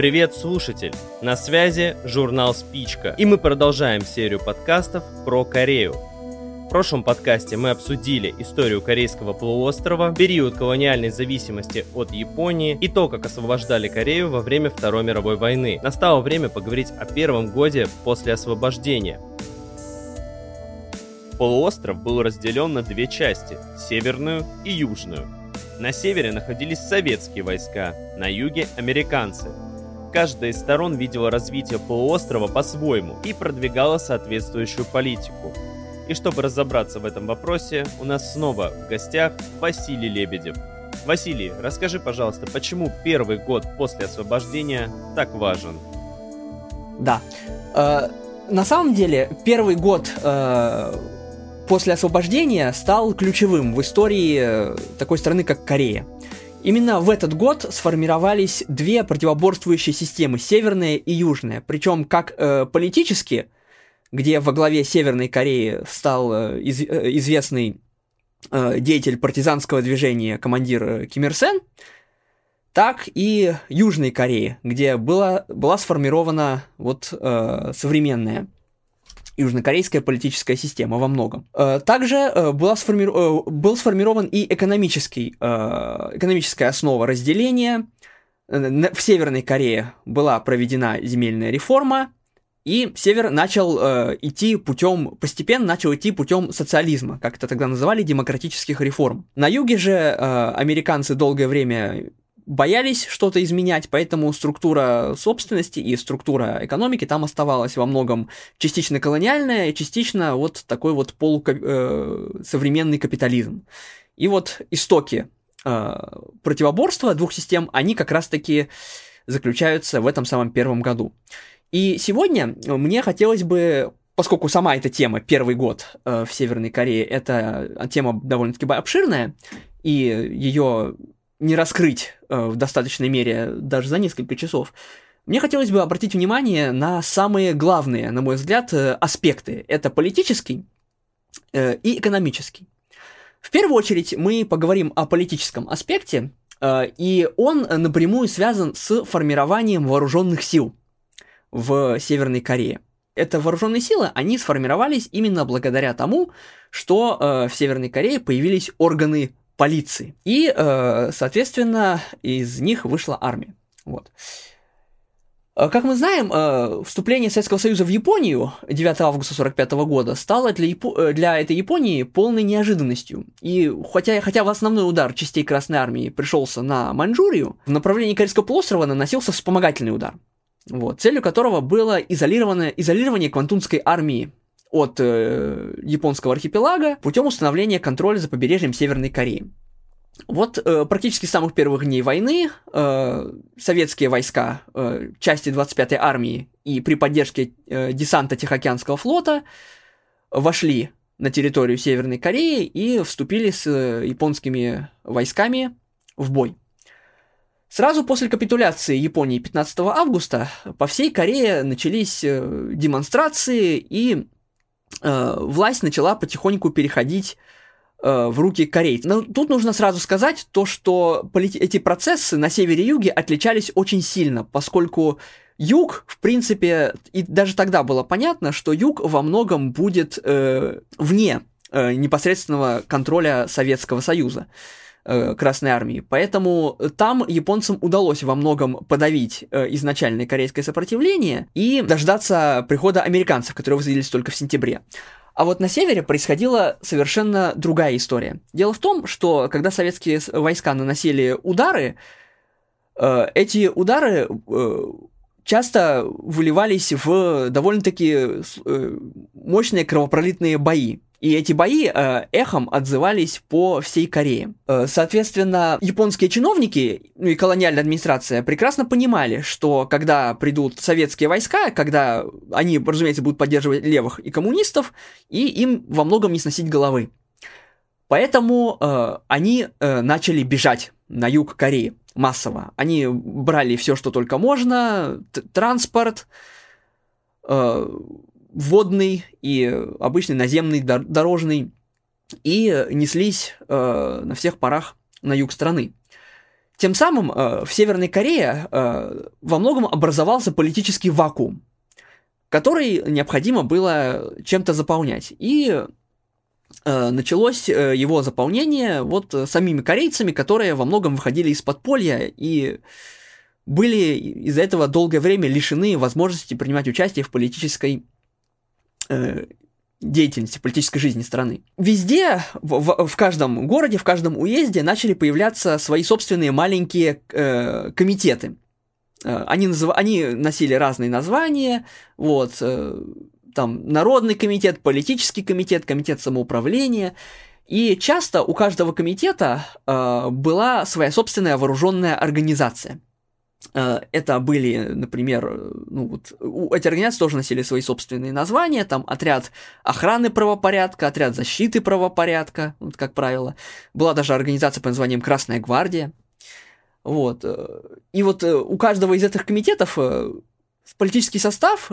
Привет, слушатель! На связи журнал «Спичка», и мы продолжаем серию подкастов про Корею. В прошлом подкасте мы обсудили историю Корейского полуострова, период колониальной зависимости от Японии и то, как освобождали Корею во время Второй мировой войны. Настало время поговорить о первом годе после освобождения. Полуостров был разделен на две части – северную и южную. На севере находились советские войска, на юге – американцы – Каждая из сторон видела развитие полуострова по-своему и продвигала соответствующую политику. И чтобы разобраться в этом вопросе, у нас снова в гостях Василий Лебедев. Василий, расскажи, пожалуйста, почему первый год после освобождения так важен? Да. Э, на самом деле, первый год э, после освобождения стал ключевым в истории э, такой страны, как Корея. Именно в этот год сформировались две противоборствующие системы, северная и южная. Причем как э, политически, где во главе Северной Кореи стал э, из, э, известный э, деятель партизанского движения, командир э, Ким Ир Сен, так и Южной Кореи, где была, была сформирована вот э, современная южнокорейская политическая система во многом. Э, также э, была сформи... Э, был сформирован и экономический, экономическая основа разделения. В Северной Корее была проведена земельная реформа, и Север начал идти путем, постепенно начал идти путем социализма, как это тогда называли, демократических реформ. На юге же американцы долгое время боялись что-то изменять, поэтому структура собственности и структура экономики там оставалась во многом частично колониальная и частично вот такой вот полусовременный э, капитализм. И вот истоки э, противоборства двух систем, они как раз-таки заключаются в этом самом первом году. И сегодня мне хотелось бы поскольку сама эта тема, первый год э, в Северной Корее, это тема довольно-таки обширная, и ее не раскрыть э, в достаточной мере даже за несколько часов, мне хотелось бы обратить внимание на самые главные, на мой взгляд, э, аспекты. Это политический э, и экономический. В первую очередь мы поговорим о политическом аспекте, э, и он напрямую связан с формированием вооруженных сил в Северной Корее. Это вооруженные силы, они сформировались именно благодаря тому, что э, в Северной Корее появились органы полиции. И, э, соответственно, из них вышла армия. Вот. Э, как мы знаем, э, вступление Советского Союза в Японию 9 августа 1945 года стало для, Япо... для этой Японии полной неожиданностью. И хотя, хотя в основной удар частей Красной Армии пришелся на Маньчжурию, в направлении Корейского полуострова наносился вспомогательный удар, вот, целью которого было изолирование, изолирование Квантунской армии от э, японского архипелага путем установления контроля за побережьем Северной Кореи. Вот э, практически с самых первых дней войны э, советские войска э, части 25-й армии и при поддержке э, десанта Тихоокеанского флота вошли на территорию Северной Кореи и вступили с э, японскими войсками в бой. Сразу после капитуляции Японии 15 августа по всей Корее начались э, демонстрации и э, власть начала потихоньку переходить э, в руки корейцев. Но тут нужно сразу сказать то, что полит... эти процессы на севере и юге отличались очень сильно, поскольку юг, в принципе, и даже тогда было понятно, что юг во многом будет э, вне э, непосредственного контроля Советского Союза. Э, Красной Армии. Поэтому там японцам удалось во многом подавить э, изначальное корейское сопротивление и дождаться прихода американцев, которые возродились только в сентябре. А вот на севере происходила совершенно другая история. Дело в том, что когда советские войска наносили удары, э, эти удары часто выливались в довольно-таки мощные кровопролитные бои. И эти бои э, эхом отзывались по всей Корее. Э, соответственно, японские чиновники ну и колониальная администрация прекрасно понимали, что когда придут советские войска, когда они, разумеется, будут поддерживать левых и коммунистов, и им во многом не сносить головы. Поэтому э, они э, начали бежать на юг Кореи массово. Они брали все, что только можно, транспорт, э, водный и обычный наземный, дорожный, и неслись э, на всех парах на юг страны. Тем самым э, в Северной Корее э, во многом образовался политический вакуум, который необходимо было чем-то заполнять. И э, началось э, его заполнение вот самими корейцами, которые во многом выходили из подполья и были из-за этого долгое время лишены возможности принимать участие в политической э, деятельности, политической жизни страны. Везде, в, в, каждом городе, в каждом уезде начали появляться свои собственные маленькие э, комитеты. Э, они, назыв... они носили разные названия, вот, э, там, народный комитет, политический комитет, комитет самоуправления. И часто у каждого комитета э, была своя собственная вооруженная организация – это были, например, ну вот, эти организации тоже носили свои собственные названия, там отряд охраны правопорядка, отряд защиты правопорядка, вот как правило. Была даже организация под названием Красная Гвардия. Вот. Э, и вот э, у каждого из этих комитетов политический состав,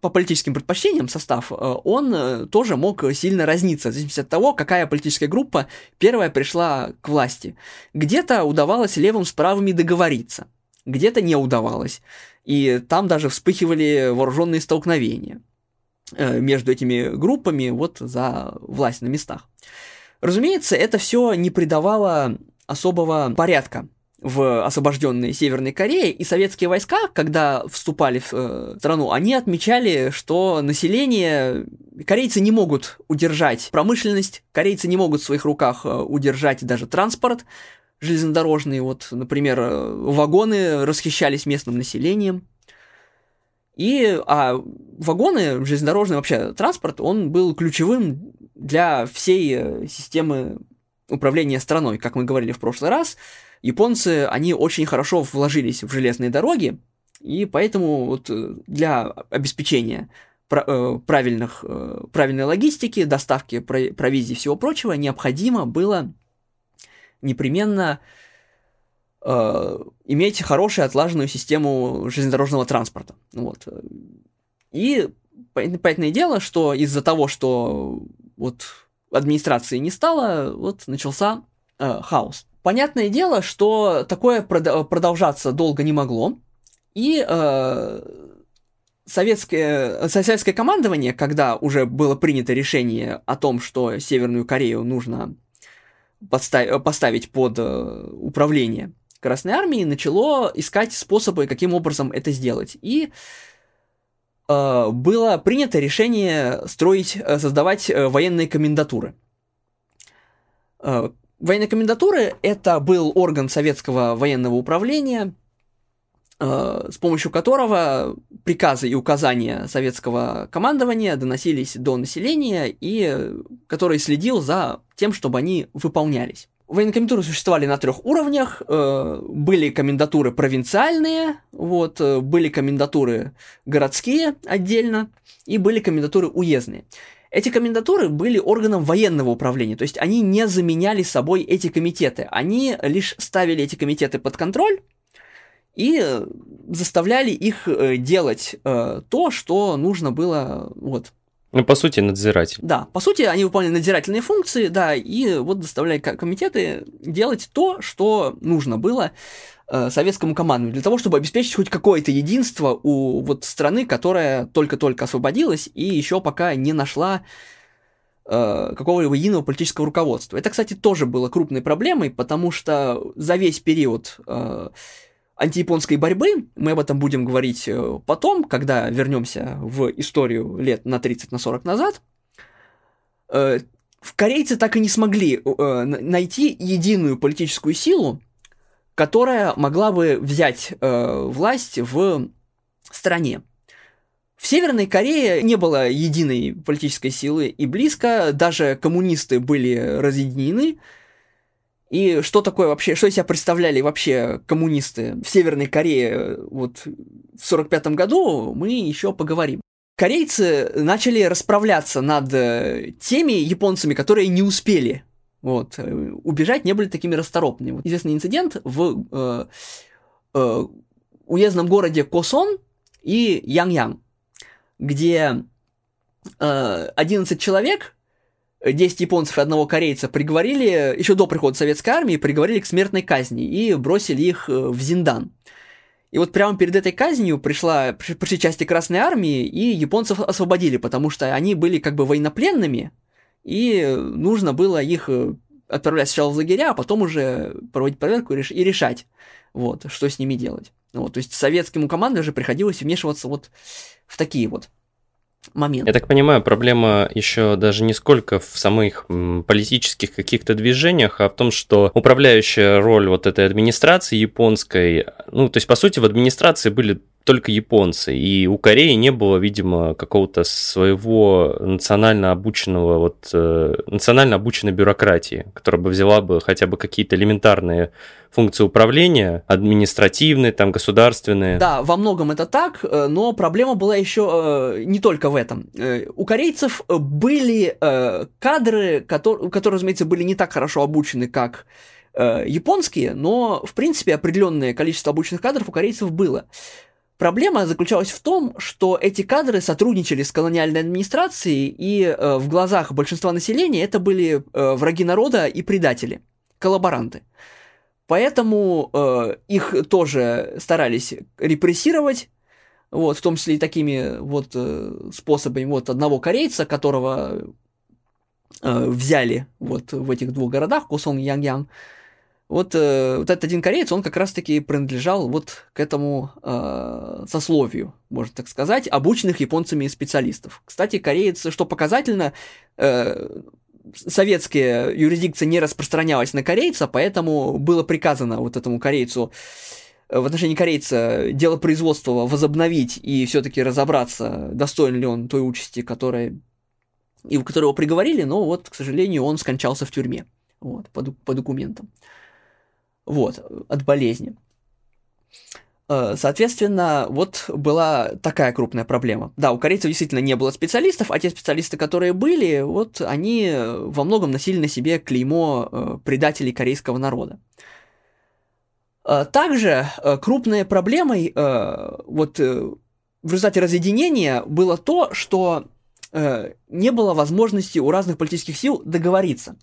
по политическим предпочтениям состав, он тоже мог сильно разниться, в зависимости от того, какая политическая группа первая пришла к власти. Где-то удавалось левым с правыми договориться – где-то не удавалось. И там даже вспыхивали вооруженные столкновения э, между этими группами вот за власть на местах. Разумеется, это все не придавало особого порядка в освобожденной Северной Корее, и советские войска, когда вступали в э, страну, они отмечали, что население, корейцы не могут удержать промышленность, корейцы не могут в своих руках э, удержать даже транспорт, железнодорожные, вот, например, э, вагоны расхищались местным населением. И, а вагоны, железнодорожный вообще транспорт, он был ключевым для всей э, системы управления страной. Как мы говорили в прошлый раз, японцы, они очень хорошо вложились в железные дороги, и поэтому вот э, для обеспечения правильных, правильной логистики, доставки провизии и всего прочего необходимо было непременно э, иметь хорошую отлаженную систему железнодорожного транспорта. Вот. И понятное дело, что из-за того, что вот администрации не стало, вот начался э, хаос. Понятное дело, что такое прод- продолжаться долго не могло, и э, советское, советское командование, когда уже было принято решение о том, что Северную Корею нужно подставить, поставить под э, управление Красной Армии, начало искать способы, каким образом это сделать. И э, было принято решение строить, э, создавать э, военные комендатуры. Э, военные комендатуры это был орган советского военного управления, Э, с помощью которого приказы и указания советского командования доносились до населения и который следил за тем, чтобы они выполнялись. Военкомендатуры существовали на трех уровнях. Э, были комендатуры провинциальные, вот, э, были комендатуры городские отдельно, и были комендатуры уездные. Эти комендатуры были органом военного управления, то есть они не заменяли собой эти комитеты. Они лишь ставили эти комитеты под контроль, и заставляли их э, делать э, то, что нужно было, вот. Ну, по сути, надзиратель. Да, по сути, они выполняли надзирательные функции, да, и вот заставляли комитеты делать то, что нужно было э, советскому командованию, для того, чтобы обеспечить хоть какое-то единство у вот страны, которая только-только освободилась и еще пока не нашла э, какого-либо единого политического руководства. Это, кстати, тоже было крупной проблемой, потому что за весь период э, антияпонской борьбы, мы об этом будем говорить э, потом, когда вернемся в историю лет на 30, на 40 назад, э, корейцы так и не смогли э, найти единую политическую силу, которая могла бы взять власть в стране. В Северной Корее не было единой политической силы и близко, даже коммунисты были разъединены, и что такое вообще, что из себя представляли вообще коммунисты в Северной Корее вот в 45 году, мы еще поговорим. Корейцы начали расправляться над э, теми японцами, которые не успели вот, э, убежать, не были такими расторопными. Вот известный инцидент в э, э, уездном городе Косон и Янг-Ян, где э, 11 человек 10 японцев и одного корейца приговорили, еще до прихода советской армии, приговорили к смертной казни и бросили их в Зиндан. И вот прямо перед этой казнью пришла, пришли части Красной Армии, и японцев освободили, потому что они были как бы военнопленными, и нужно было их э, отправлять сначала в лагеря, а потом уже проводить проверку и решать, вот, что с ними делать. Вот, то есть советскому команду же приходилось вмешиваться вот в такие вот момент. Я так понимаю, проблема еще даже не сколько в самых политических каких-то движениях, а в том, что управляющая роль вот этой администрации японской, ну, то есть, по сути, в администрации были только японцы. И у Кореи не было, видимо, какого-то своего национально обученного, вот, э, национально обученной бюрократии, которая бы взяла бы хотя бы какие-то элементарные функции управления, административные, там, государственные. Да, во многом это так, э, но проблема была еще э, не только в этом. Э, у корейцев были э, кадры, которые, которые, разумеется, были не так хорошо обучены, как э, японские, но, в принципе, определенное количество обученных кадров у корейцев было. Проблема заключалась в том, что эти кадры сотрудничали с колониальной администрацией, и э, в глазах большинства населения это были э, враги народа и предатели, коллаборанты. Поэтому э, их тоже старались репрессировать, вот, в том числе и такими вот э, способами. Вот одного корейца, которого э, взяли вот в этих двух городах, Кусон и Янг-Янг, вот, э, вот этот один кореец, он как раз-таки принадлежал вот к этому э, сословию, можно так сказать, обученных японцами специалистов. Кстати, кореец, что показательно, э, советская юрисдикция не распространялась на корейца, поэтому было приказано вот этому корейцу э, в отношении корейца дело производства возобновить и все-таки разобраться, достоин ли он той участи, которая, и в которого приговорили, но вот, к сожалению, он скончался в тюрьме, вот, по, по документам. Вот, от болезни. Э, соответственно, вот была такая крупная проблема. Да, у корейцев действительно не было специалистов, а те специалисты, которые были, вот они во многом носили на себе клеймо э, предателей корейского народа. Э, также крупной проблемой вот в результате разъединения было то, что не было возможности у разных политических сил договориться.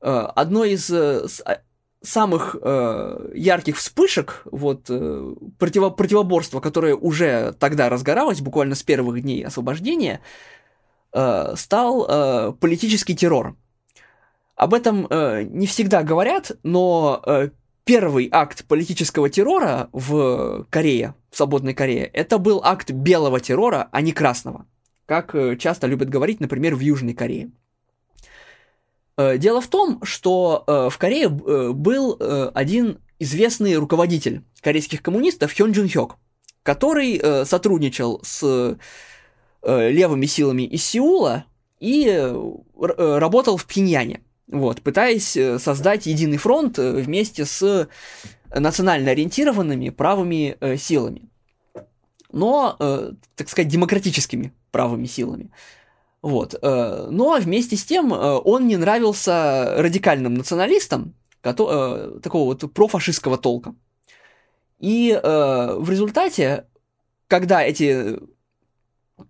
Одной из самых э, ярких вспышек вот э, противо противоборства, которое уже тогда разгоралось, буквально с первых дней освобождения, э, стал э, политический террор. Об этом э, не всегда говорят, но э, первый акт политического террора в Корее, в свободной Корее, это был акт белого террора, а не красного, как э, часто любят говорить, например, в Южной Корее. Э, дело в том, что э, в Корее э, был один известный руководитель корейских коммунистов Хён Джун Хёк, который сотрудничал с левыми силами из Сеула и работал в Пхеньяне, вот, пытаясь создать единый фронт вместе с национально ориентированными правыми силами, но, так сказать, демократическими правыми силами. Вот. Э, но вместе с тем э, он не нравился радикальным националистам, э, такого вот профашистского толка. И в результате, когда эти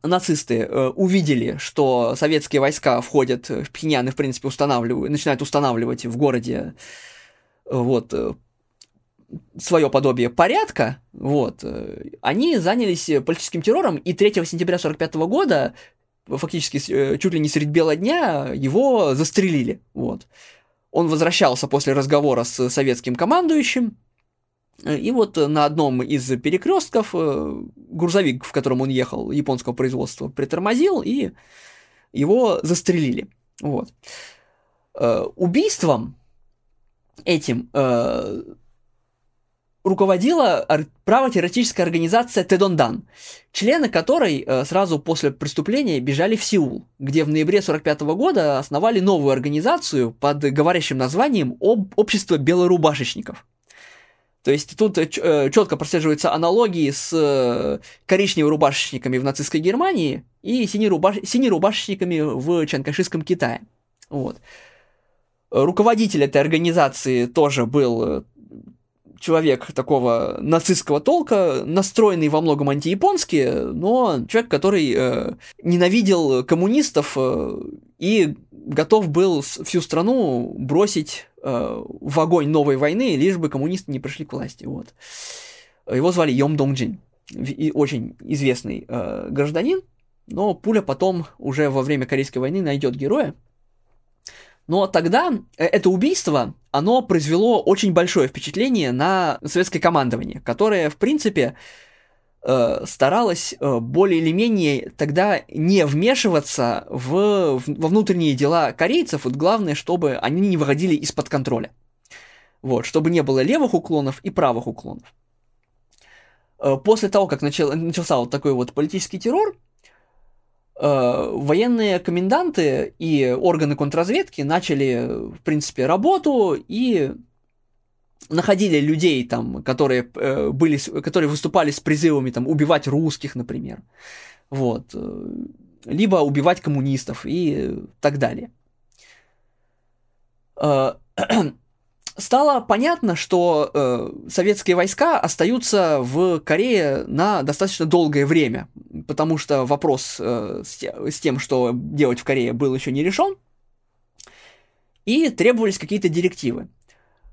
нацисты увидели, что советские войска входят в Пхеньян и, в принципе, устанавливают, начинают устанавливать в городе вот, свое подобие порядка, вот, они занялись политическим террором, и 3 сентября 1945 года фактически э, чуть ли не средь бела дня его застрелили. Вот. Он возвращался после разговора с советским командующим, э, и вот на одном из перекрестков э, грузовик, в котором он ехал, японского производства, притормозил, и его застрелили. Вот. Убийством этим руководила правотеррористическая организация Тедондан, члены которой э, сразу после преступления бежали в Сеул, где в ноябре 1945 года основали новую организацию под говорящим названием Об «Общество белорубашечников». То есть тут э, э, четко прослеживаются аналогии с коричневыми рубашечниками в нацистской Германии и синерубашечниками в чанкашистском Китае. Вот. Руководитель этой организации тоже был человек такого нацистского толка, настроенный во многом антияпонски, но человек, который э, ненавидел коммунистов э, и готов был всю страну бросить э, в огонь новой войны, лишь бы коммунисты не пришли к власти. Вот. Его звали Йом Донgjin, и очень известный э, гражданин, но пуля потом уже во время Корейской войны найдет героя. Но тогда э, это убийство, оно произвело очень большое впечатление на советское командование, которое, в принципе, э, старалось э, более или менее тогда не вмешиваться в, во внутренние дела корейцев. Вот главное, чтобы они не выходили из-под контроля. Вот, чтобы не было левых уклонов и правых уклонов. После того, как начал, начался вот такой вот политический террор, военные коменданты и органы контрразведки начали, в принципе, работу и находили людей там, которые э, были, которые выступали с призывами там убивать русских, например, вот, э, либо убивать коммунистов и так далее стало понятно, что э, советские войска остаются в Корее на достаточно долгое время, потому что вопрос э, с, с тем, что делать в Корее, был еще не решен, и требовались какие-то директивы.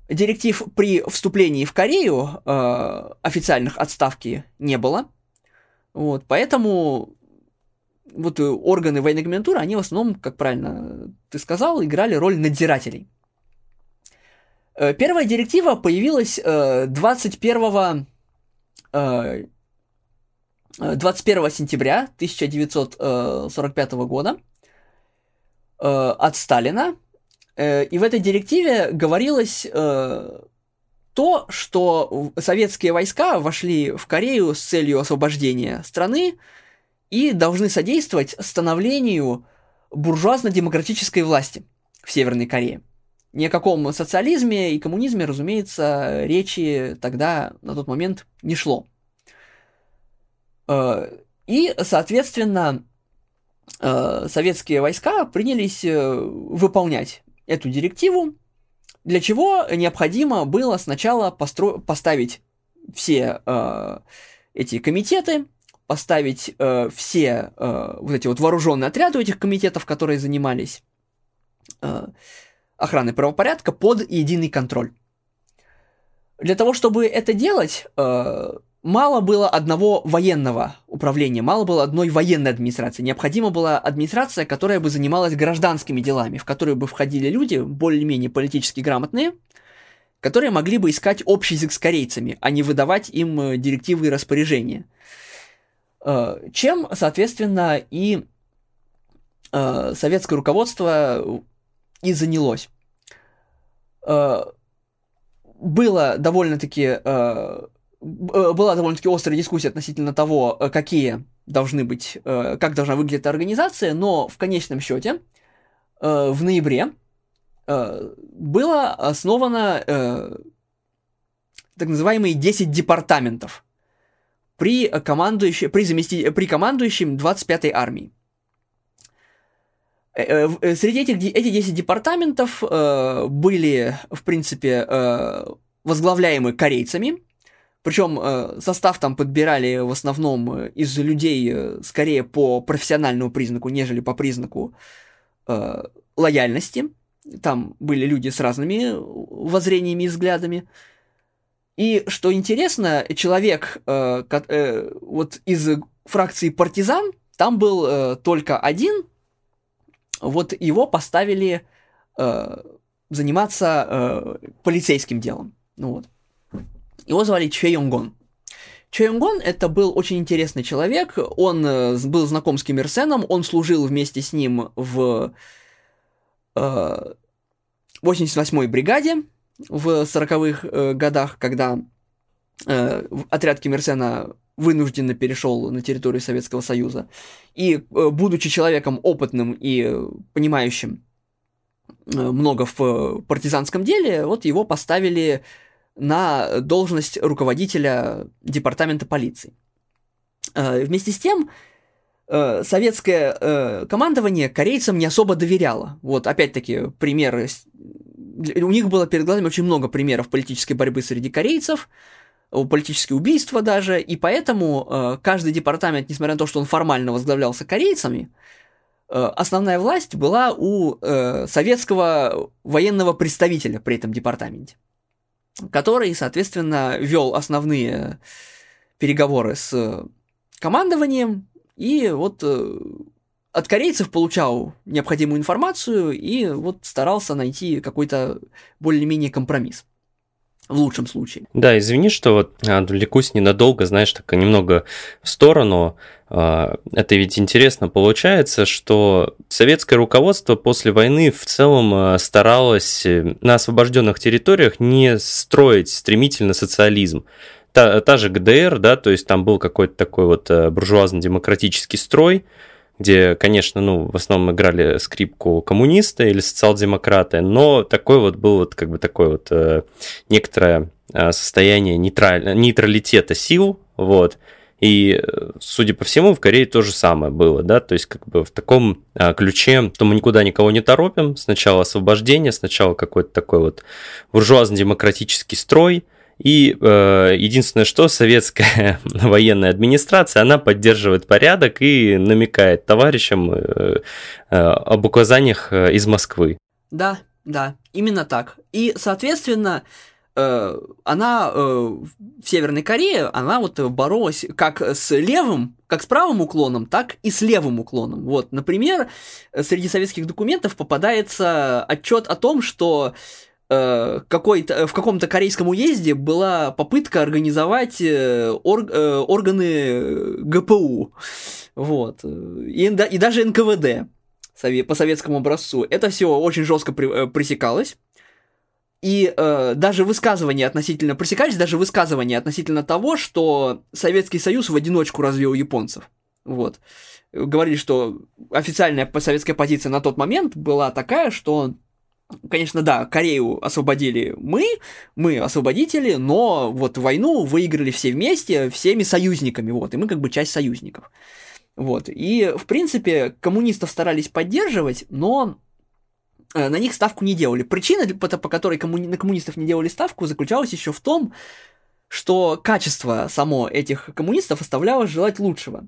Директив при вступлении в Корею э, официальных отставки не было, вот, поэтому вот органы военной комендатуры, они в основном, как правильно ты сказал, играли роль надзирателей. Э, первая директива появилась 21 21 сентября 1945 года э, от Сталина. Э, и в этой директиве говорилось то, что советские войска вошли в Корею с целью освобождения страны и должны содействовать становлению буржуазно-демократической власти в Северной Корее. Ни о каком социализме и коммунизме, разумеется, речи тогда на тот момент не шло. Э, и, соответственно, э, советские войска принялись э, выполнять эту директиву, для чего необходимо было сначала постро... поставить все эти комитеты, поставить все вот эти вот вооруженные отряды у этих комитетов, которые занимались охраны правопорядка под единый контроль. Для того, чтобы это делать, э, мало было одного военного управления, мало было одной военной администрации. Необходима была администрация, которая бы занималась гражданскими делами, в которую бы входили люди более-менее политически грамотные, которые могли бы искать общий язык с корейцами, а не выдавать им э, директивы и распоряжения. Э, чем, соответственно, и советское руководство и занялось. Э, было довольно-таки э, э, была довольно-таки острая дискуссия относительно того, какие должны быть, как должна выглядеть эта организация, но в конечном счете в ноябре было основано так называемые 10 департаментов при, командующем, при, замести, при командующем 25-й армией. Э, э, среди этих эти 10 департаментов э, были, в принципе, э, возглавляемы корейцами. Причем э, состав там подбирали в основном э, из людей э, скорее по профессиональному признаку, нежели по признаку э, лояльности. Там были люди с разными воззрениями и взглядами. И что интересно, человек э, э, вот из фракции партизан, там был э, только один, вот его поставили э, заниматься э, полицейским делом. Ну вот. Его звали Че Йонгон. Че Йонгон это был очень интересный человек, он э, был знаком с Ким Ир Сеном, он служил вместе с ним в э, 88-й бригаде в 40-х э, годах, когда э, отряд Ким Ир Сена вынужденно перешел на территорию Советского Союза. И, э, будучи человеком опытным и понимающим э, много в партизанском деле, вот его поставили на должность руководителя департамента полиции. Э, вместе с тем, советское командование корейцам не особо доверяло. Вот, опять-таки, пример у них было перед глазами очень много примеров политической борьбы среди корейцев, политические убийства даже, и поэтому э, каждый департамент, несмотря на то, что он формально возглавлялся корейцами, э, основная власть была у э, советского военного представителя при этом департаменте, который, соответственно, вел основные переговоры с командованием, и вот от корейцев получал необходимую информацию и вот старался найти какой-то более-менее компромисс в лучшем случае. Да, извини, что вот отвлекусь ненадолго, знаешь, так немного в сторону. А, это ведь интересно получается, что советское руководство после войны в целом а, старалось э, на освобожденных территориях не строить стремительно социализм. Та, та же ГДР, да, то есть там был какой-то такой вот э, буржуазно-демократический строй, где, конечно, ну, в основном играли скрипку коммунисты или социал-демократы, но такой вот был вот как бы такое вот э, некоторое э, состояние нейтраль... нейтралитета сил, вот, и, судя по всему, в Корее то же самое было, да, то есть как бы в таком а, ключе, что мы никуда никого не торопим, сначала освобождение, сначала какой-то такой вот буржуазно-демократический строй, и э, единственное, что советская военная администрация, она поддерживает порядок и намекает товарищам э, э, об указаниях э, из Москвы. Да, да, именно так. И, соответственно, э, она э, в Северной Корее, она вот боролась как с левым, как с правым уклоном, так и с левым уклоном. Вот, например, среди советских документов попадается отчет о том, что какой-то, в каком-то корейском уезде была попытка организовать э, ор, э, органы ГПУ. Вот. И, и даже НКВД по советскому образцу. Это все очень жестко пресекалось. И э, даже высказывания относительно... Пресекались даже высказывания относительно того, что Советский Союз в одиночку развел японцев. Вот. Говорили, что официальная советская позиция на тот момент была такая, что Конечно, да, Корею освободили мы, мы освободители, но вот войну выиграли все вместе, всеми союзниками, вот, и мы как бы часть союзников. Вот, и, в принципе, коммунистов старались поддерживать, но э, на них ставку не делали. Причина, по, которой коммуни... на коммунистов не делали ставку, заключалась еще в том, что качество само этих коммунистов оставляло желать лучшего.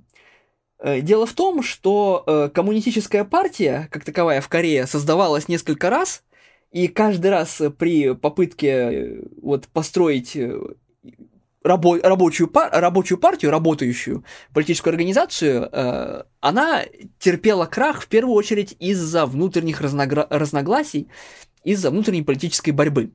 Э, дело в том, что э, коммунистическая партия, как таковая в Корее, создавалась несколько раз, и каждый раз при попытке э, вот построить э, рабо- рабочую, пар- рабочую партию, работающую политическую организацию, э, она терпела крах в первую очередь из-за внутренних разногласий, из-за внутренней политической борьбы.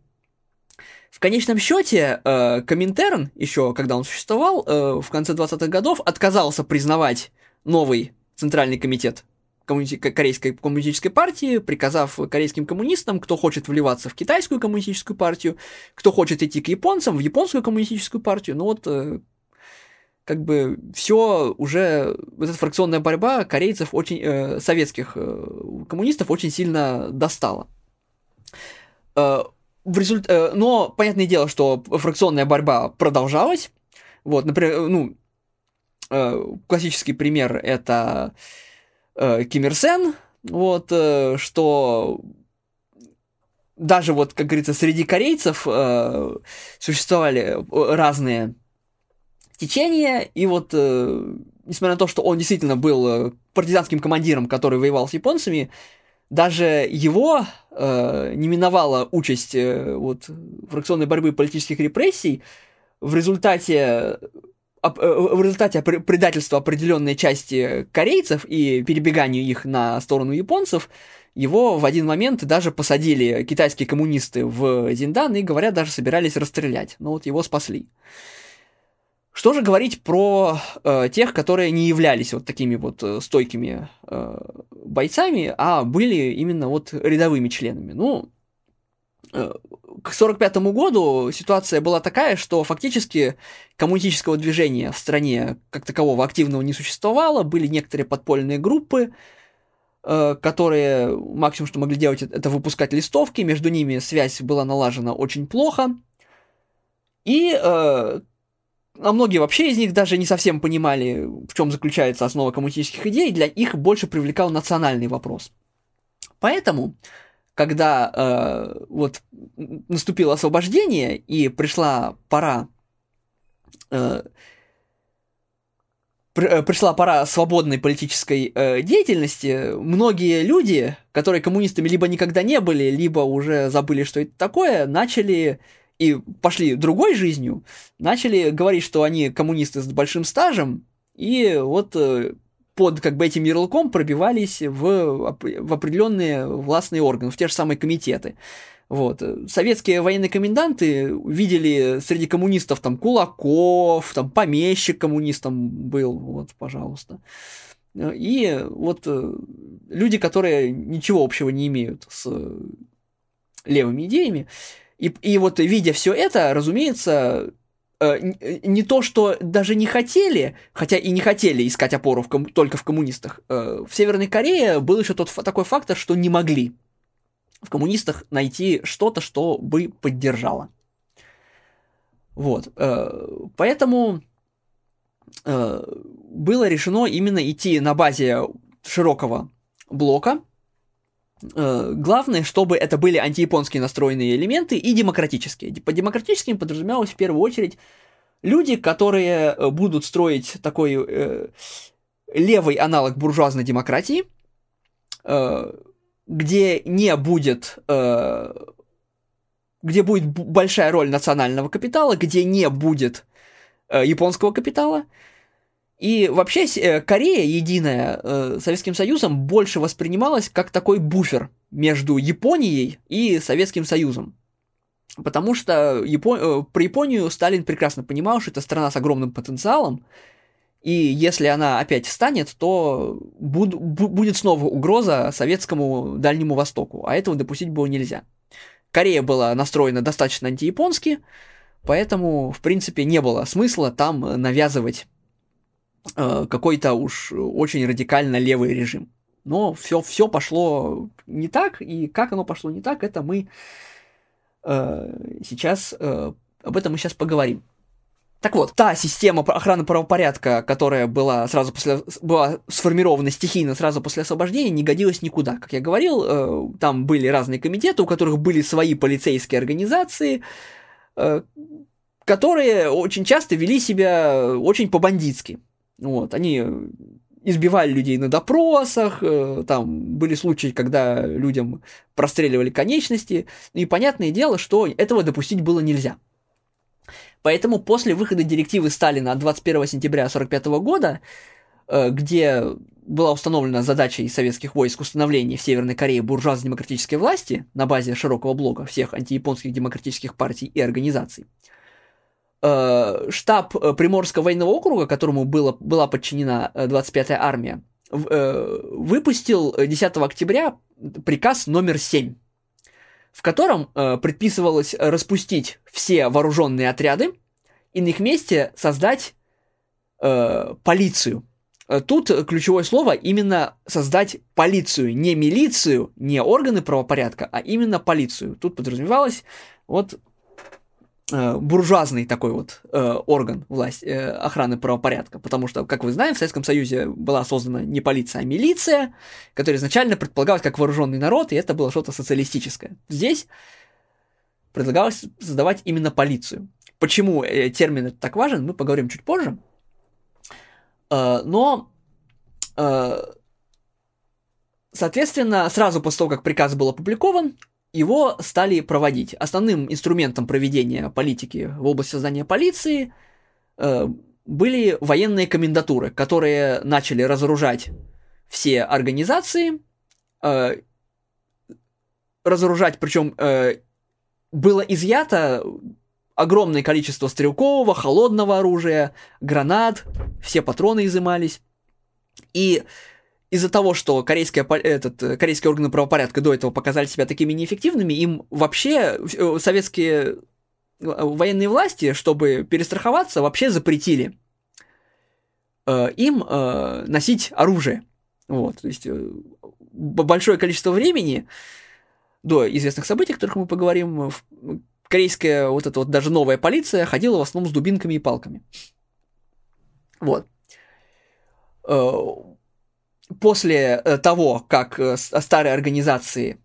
В конечном счете, э, Коминтерн, еще когда он существовал, э, в конце 20-х годов отказался признавать новый Центральный комитет коммуни... корейской коммунистической партии, приказав корейским коммунистам, кто хочет вливаться в китайскую коммунистическую партию, кто хочет идти к японцам, в японскую коммунистическую партию. Ну вот, э, как бы все уже, вот эта фракционная борьба корейцев очень, э, советских э, коммунистов очень сильно достала. Э, в результ... э, но понятное дело, что фракционная борьба продолжалась. Вот, например, ну, э, классический пример это э, Ким Ир Сен, вот, э, что даже вот, как говорится, среди корейцев э, существовали э, разные течения, и вот, э, несмотря на то, что он действительно был э, партизанским командиром, который воевал с японцами, даже его э, не миновала участь э, вот, фракционной борьбы и политических репрессий, в результате Э, в результате предательства определенной части корейцев и перебеганию их на сторону японцев, его в один момент даже посадили китайские коммунисты в Зиндан и, говорят, даже собирались расстрелять. Но вот его спасли. Что же говорить про э, тех, которые не являлись вот такими вот э, стойкими э, бойцами, а были именно вот рядовыми членами? Ну, э, к 1945 году ситуация была такая, что фактически коммунистического движения в стране как такового активного не существовало, были некоторые подпольные группы, э, которые максимум, что могли делать, это выпускать листовки, между ними связь была налажена очень плохо, и э, а многие вообще из них даже не совсем понимали, в чем заключается основа коммунистических идей, для их больше привлекал национальный вопрос. Поэтому когда э, вот наступило освобождение и пришла пора э, Э, пришла пора свободной политической э, деятельности, многие люди, которые коммунистами либо никогда не были, либо уже забыли, что это такое, начали и пошли другой жизнью, начали говорить, что они коммунисты с большим стажем, и вот э, под как бы этим ярлыком пробивались в, в определенные властные органы, в те же самые комитеты. Вот. Советские военные коменданты видели среди коммунистов там Кулаков, там помещик коммунистом был, вот, пожалуйста. И вот э, люди, которые ничего общего не имеют с левыми идеями, и, и вот видя все это, разумеется, не то, что даже не хотели, хотя и не хотели искать опору в ком- только в коммунистах, э, в Северной Корее был еще тот такой фактор, что не могли в коммунистах найти что-то, что бы поддержало. Вот. Э, поэтому э, было решено именно идти на базе широкого блока. Э, главное, чтобы это были антияпонские настроенные элементы и демократические. По демократическим подразумевалось в первую очередь люди, которые будут строить такой э, левый аналог буржуазной демократии, э, где не будет, э, где будет большая роль национального капитала, где не будет э, японского капитала. И вообще э, Корея, единая э, Советским Союзом, больше воспринималась как такой буфер между Японией и Советским Союзом. Потому что Япон... Э, про Японию Сталин прекрасно понимал, что это страна с огромным потенциалом, и если она опять встанет, то буд, будет снова угроза советскому Дальнему Востоку, а этого допустить было нельзя. Корея была настроена достаточно антияпонски, поэтому, в принципе, не было смысла там навязывать какой-то уж очень радикально левый режим. Но все, все пошло не так, и как оно пошло не так, это мы э, сейчас, э, об этом мы сейчас поговорим. Так вот, та система охраны правопорядка, которая была сразу после была сформирована стихийно сразу после освобождения, не годилась никуда. Как я говорил, э, там были разные комитеты, у которых были свои полицейские организации, э, которые очень часто вели себя очень по-бандитски. Вот, они избивали людей на допросах, э, там были случаи, когда людям простреливали конечности, и понятное дело, что этого допустить было нельзя. Поэтому после выхода директивы Сталина от 21 сентября 1945 года, э, где была установлена задача из советских войск установления в Северной Корее буржуазно-демократической власти на базе широкого блока всех антияпонских демократических партий и организаций, э, штаб э, Приморского военного округа, которому было, была подчинена 25-я армия, выпустил 10 октября приказ номер 7 в котором э, предписывалось распустить все вооруженные отряды и на их месте создать э, полицию. Э, тут ключевое слово именно создать полицию, не милицию, не органы правопорядка, а именно полицию. Тут подразумевалось вот э, буржуазный такой вот э, орган власти, э, охраны правопорядка. Потому что, как вы знаете, в Советском Союзе была создана не полиция, а милиция, которая изначально предполагалась как вооруженный народ, и это было что-то социалистическое. Здесь предлагалось создавать именно полицию. Почему э, термин так важен, мы поговорим чуть позже. Э, но, э, соответственно, сразу после того, как приказ был опубликован, его стали проводить. Основным инструментом проведения политики в области создания полиции э, были военные комендатуры, которые начали разоружать все организации, э, разоружать, причем э, было изъято огромное количество стрелкового, холодного оружия, гранат, все патроны изымались. И из-за того, что корейские, этот, э, корейские органы правопорядка до этого показали себя такими неэффективными, им вообще э, советские э, военные власти, чтобы перестраховаться, вообще запретили э, им э, носить оружие. Вот, то есть э, большое количество времени до известных событий, о которых мы поговорим, корейская вот эта вот даже новая полиция ходила в основном с дубинками и палками. Вот после э, того, как э, старые организации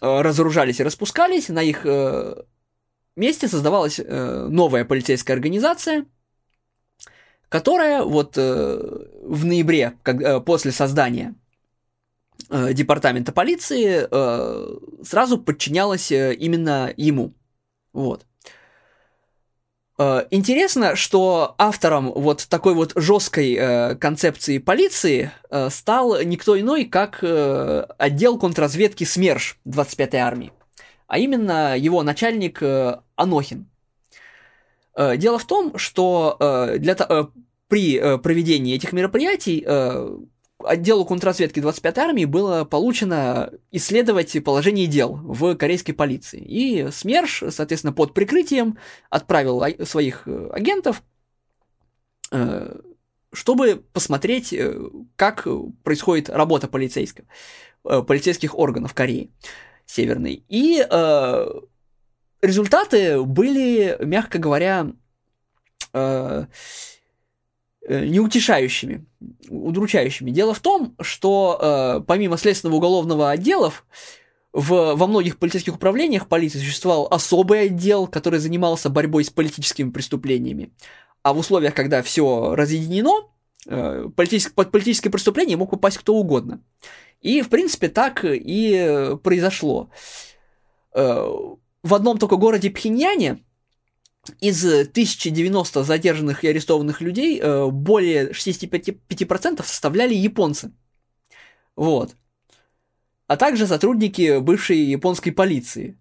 разоружались и распускались, на их месте создавалась новая полицейская организация, которая вот в ноябре, после создания департамента полиции, сразу подчинялась именно ему. Вот. Э, интересно, что автором вот такой вот жесткой э, концепции полиции э, стал никто иной, как э, отдел контрразведки СМЕРШ 25-й армии, а именно его начальник э, Анохин. Э, дело в том, что э, для, э, при э, проведении этих мероприятий э, отделу контрразведки 25-й армии было получено исследовать положение дел в корейской полиции. И СМЕРШ, соответственно, под прикрытием отправил своих э, агентов, э, чтобы посмотреть, э, как происходит работа полицейских, полицейских органов Кореи Северной. И результаты были, мягко говоря, неутешающими, удручающими. Дело в том, что э, помимо следственного уголовного отделов, в, во многих полицейских управлениях полиции существовал особый отдел, который занимался борьбой с политическими преступлениями. А в условиях, когда все разъединено, э, политическое, под политическое преступление мог попасть кто угодно. И, в принципе, так и произошло. Э, в одном только городе Пхеньяне из 1090 задержанных и арестованных людей э, более 65% составляли японцы. Вот. А также сотрудники бывшей японской полиции,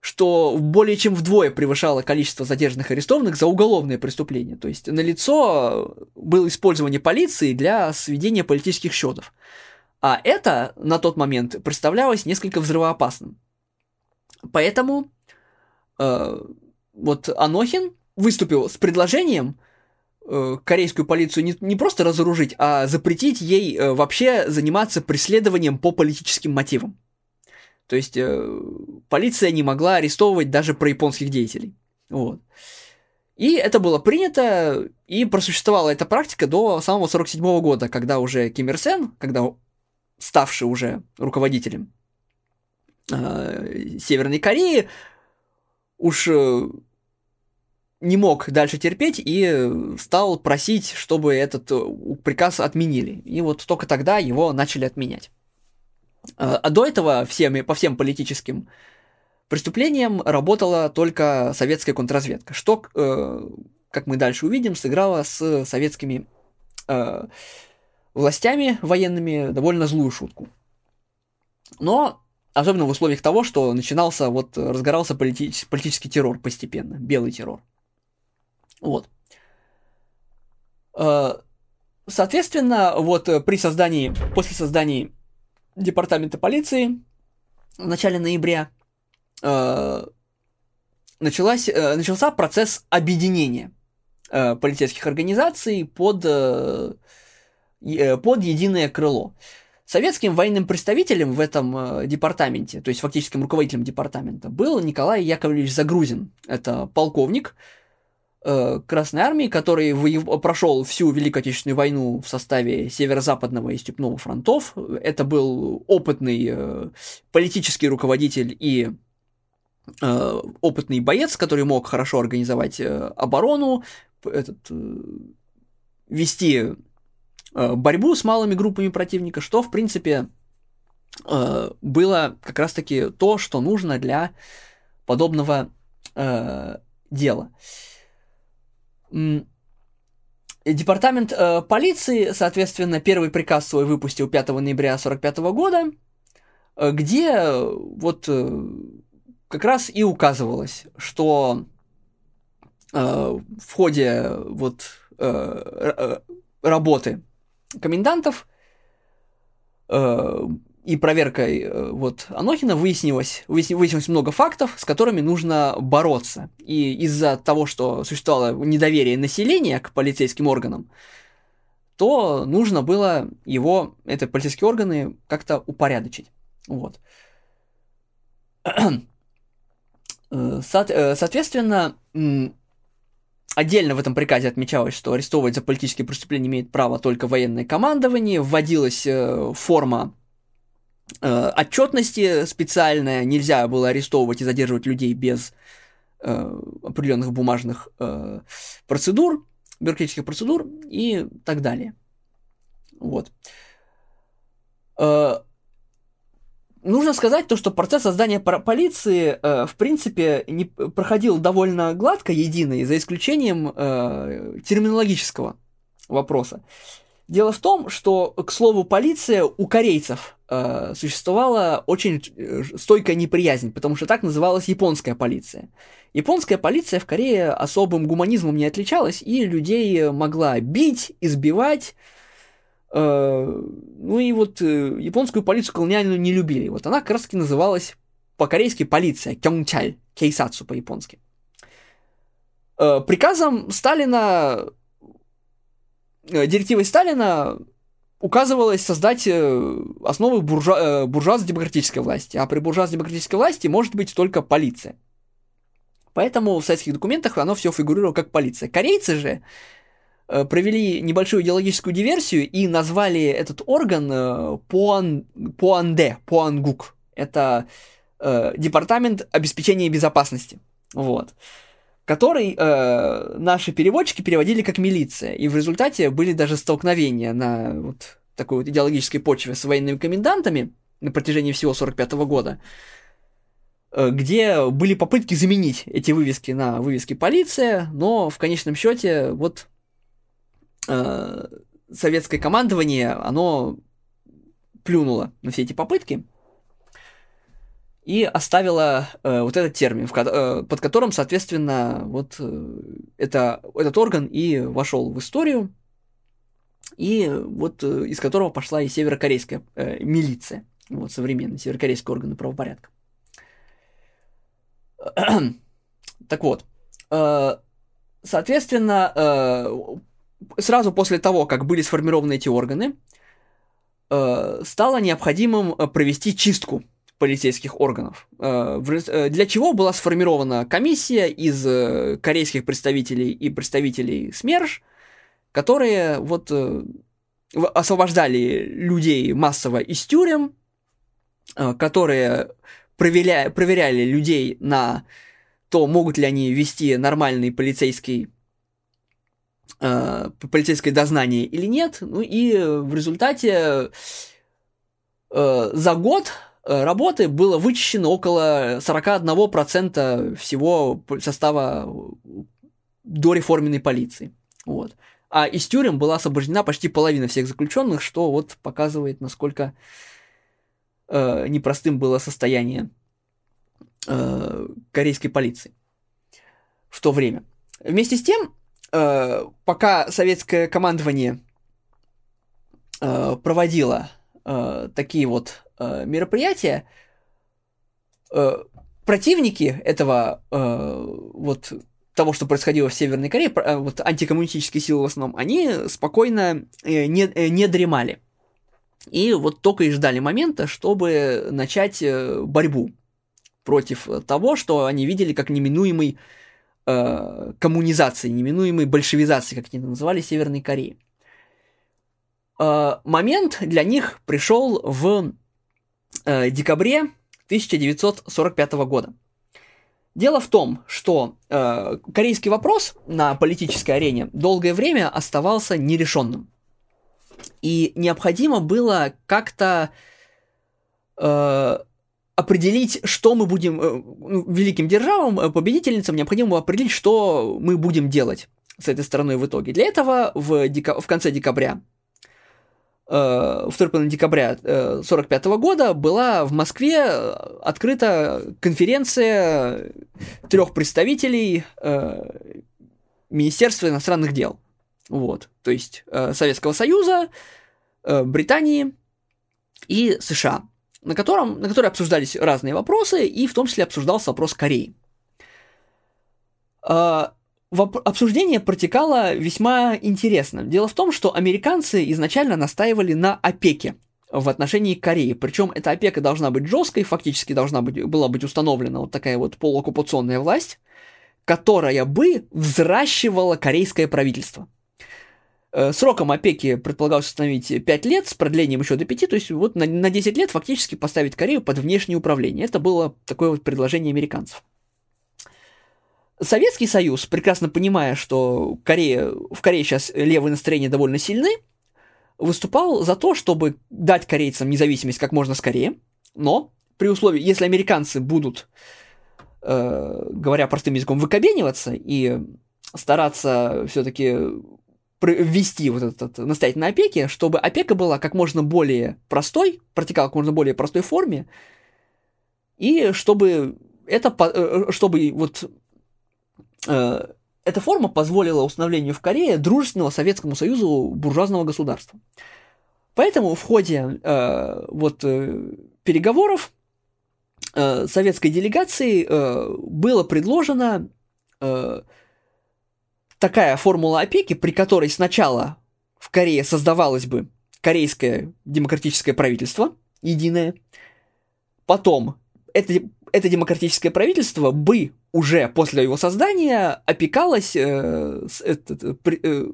что более чем вдвое превышало количество задержанных и арестованных за уголовные преступления. То есть на лицо было использование полиции для сведения политических счетов. А это на тот момент представлялось несколько взрывоопасным. Поэтому э, вот Анохин выступил с предложением э, корейскую полицию не, не просто разоружить, а запретить ей э, вообще заниматься преследованием по политическим мотивам. То есть э, полиция не могла арестовывать даже про японских деятелей. Вот. И это было принято, и просуществовала эта практика до самого 47 -го года, когда уже Ким Ир Сен, когда ставший уже руководителем э, Северной Кореи, уж э, не мог дальше терпеть и стал просить, чтобы этот э, приказ отменили. И вот только тогда его начали отменять. А, а до этого всеми, по всем политическим преступлениям работала только советская контрразведка, что, э, как мы дальше увидим, сыграло с советскими властями военными довольно злую шутку. Но Особенно в условиях того, что начинался, вот, разгорался полити- политический террор постепенно, белый террор. Вот. Э, соответственно, вот э, при создании, после создания департамента полиции в начале ноября э, началась, начался процесс объединения полицейских организаций под, под единое крыло. Советским военным представителем в этом департаменте, то есть фактическим руководителем департамента, был Николай Яковлевич Загрузин. Это полковник Красной Армии, который воев... прошел всю Великую Отечественную войну в составе Северо-Западного и Степного фронтов. Это был опытный э, политический руководитель и э, опытный боец, который мог хорошо организовать э, оборону, этот, э, вести Э, борьбу с малыми группами противника, что, в принципе, э, было как раз-таки то, что нужно для подобного э, дела. Департамент полиции, соответственно, первый приказ свой выпустил 5 ноября 1945 года, где вот как раз и указывалось, что в ходе вот работы комендантов э, и проверкой э, вот Анохина выяснилось, выяснилось много фактов, с которыми нужно бороться. И из-за того, что существовало недоверие населения к полицейским органам, то нужно было его, это полицейские органы, как-то упорядочить. Вот. Э, соответственно, Отдельно в этом приказе отмечалось, что арестовывать за политические преступления имеет право только военное командование, вводилась э, форма э, отчетности специальная, нельзя было арестовывать и задерживать людей без э, определенных бумажных э, процедур, бюрократических процедур и так далее. Вот. Э, нужно сказать то, что процесс создания полиции, э, в принципе, не проходил довольно гладко, единый, за исключением э, терминологического вопроса. Дело в том, что, к слову, полиция у корейцев э, существовала очень э, стойкая неприязнь, потому что так называлась японская полиция. Японская полиция в Корее особым гуманизмом не отличалась и людей могла бить, избивать. Э, ну и вот э, японскую полицию колониальную не любили. Вот она как раз таки называлась по-корейски полиция, кёнгчаль, кейсацу по-японски. Э, приказом Сталина директивой Сталина указывалось создать э, основы буржуа, э, буржуазно-демократической власти, а при буржуазно-демократической власти может быть только полиция. Поэтому в советских документах оно все фигурировало как полиция. Корейцы же провели небольшую идеологическую диверсию и назвали этот орган Пуан, Пуанде, Пуангук. Это э, департамент обеспечения безопасности. Вот. Э, который э, наши переводчики переводили как милиция. И в результате были даже столкновения на вот такой вот идеологической почве с военными комендантами на протяжении всего 45 года, э, где были попытки заменить эти вывески на вывески полиция, но в конечном счете вот э, советское командование, оно плюнуло на все эти попытки – и оставила э, вот этот термин, в, э, под которым, соответственно, вот э, это, этот орган и вошел в историю, и вот э, из которого пошла и северокорейская э, милиция, вот современные северокорейские органы правопорядка. так вот, э, соответственно, э, сразу после того, как были сформированы эти органы, э, стало необходимым э, провести чистку полицейских органов. Э, э, для чего была сформирована комиссия из э, корейских представителей и представителей СМЕРШ, которые вот освобождали людей массово из тюрем, которые проверяли, проверяли людей на то, могут ли они вести нормальный полицейский полицейское дознание или нет. Ну и в результате за год Э, работы было вычищено около 41% всего состава дореформенной полиции. Вот. А из тюрем была освобождена почти половина всех заключенных, что вот показывает, насколько э, непростым было состояние э, корейской полиции в то время. Вместе с тем, э, пока советское командование э, проводило э, такие вот э, мероприятия, э, противники этого э, вот того, что происходило в Северной Корее, э, вот антикоммунистические силы в основном, они спокойно э, не, не дремали. И вот только и ждали момента, чтобы начать борьбу против того, что они видели как неминуемый э, коммунизации, неминуемой большевизации, как они называли, Северной Кореи. Э, момент для них пришел в э, декабре 1945 года. Дело в том, что э, корейский вопрос на политической арене долгое время оставался нерешенным. И необходимо было как-то э, определить, что мы будем, э, ну, великим державам, э, победительницам, необходимо определить, что мы будем делать с этой стороной в итоге. Для этого в, дека- в конце декабря Э, в второй половине декабря 1945 э, года была в Москве э, открыта конференция трех представителей Министерства иностранных дел. Вот, то есть Советского Союза, Британии и США, на, котором, на которой обсуждались разные вопросы, и в том числе обсуждался вопрос Кореи обсуждение протекало весьма интересно. Дело в том, что американцы изначально настаивали на опеке в отношении Кореи. Причем эта опека должна быть жесткой, фактически должна быть, была быть установлена вот такая вот полуоккупационная власть, которая бы взращивала корейское правительство. Э, сроком опеки предполагалось установить 5 лет с продлением еще до 5, то есть вот на, на 10 лет фактически поставить Корею под внешнее управление. Это было такое вот предложение американцев. Советский Союз, прекрасно понимая, что Корея, в Корее сейчас левые настроения довольно сильны, выступал за то, чтобы дать корейцам независимость как можно скорее, но при условии, если американцы будут, э, говоря простым языком, выкобениваться и стараться все-таки ввести вот этот настоятельной опеки, чтобы опека была как можно более простой, протекала как можно более простой форме, и чтобы это, э, чтобы вот э, эта форма позволила установлению в Корее дружественного Советскому Союзу буржуазного государства. Поэтому в ходе э, вот э, переговоров э, советской делегации э, было предложено э, такая формула опеки, при которой сначала в Корее создавалось бы корейское демократическое правительство единое, потом это, это демократическое правительство бы уже после его создания опекалось э, с, при, э,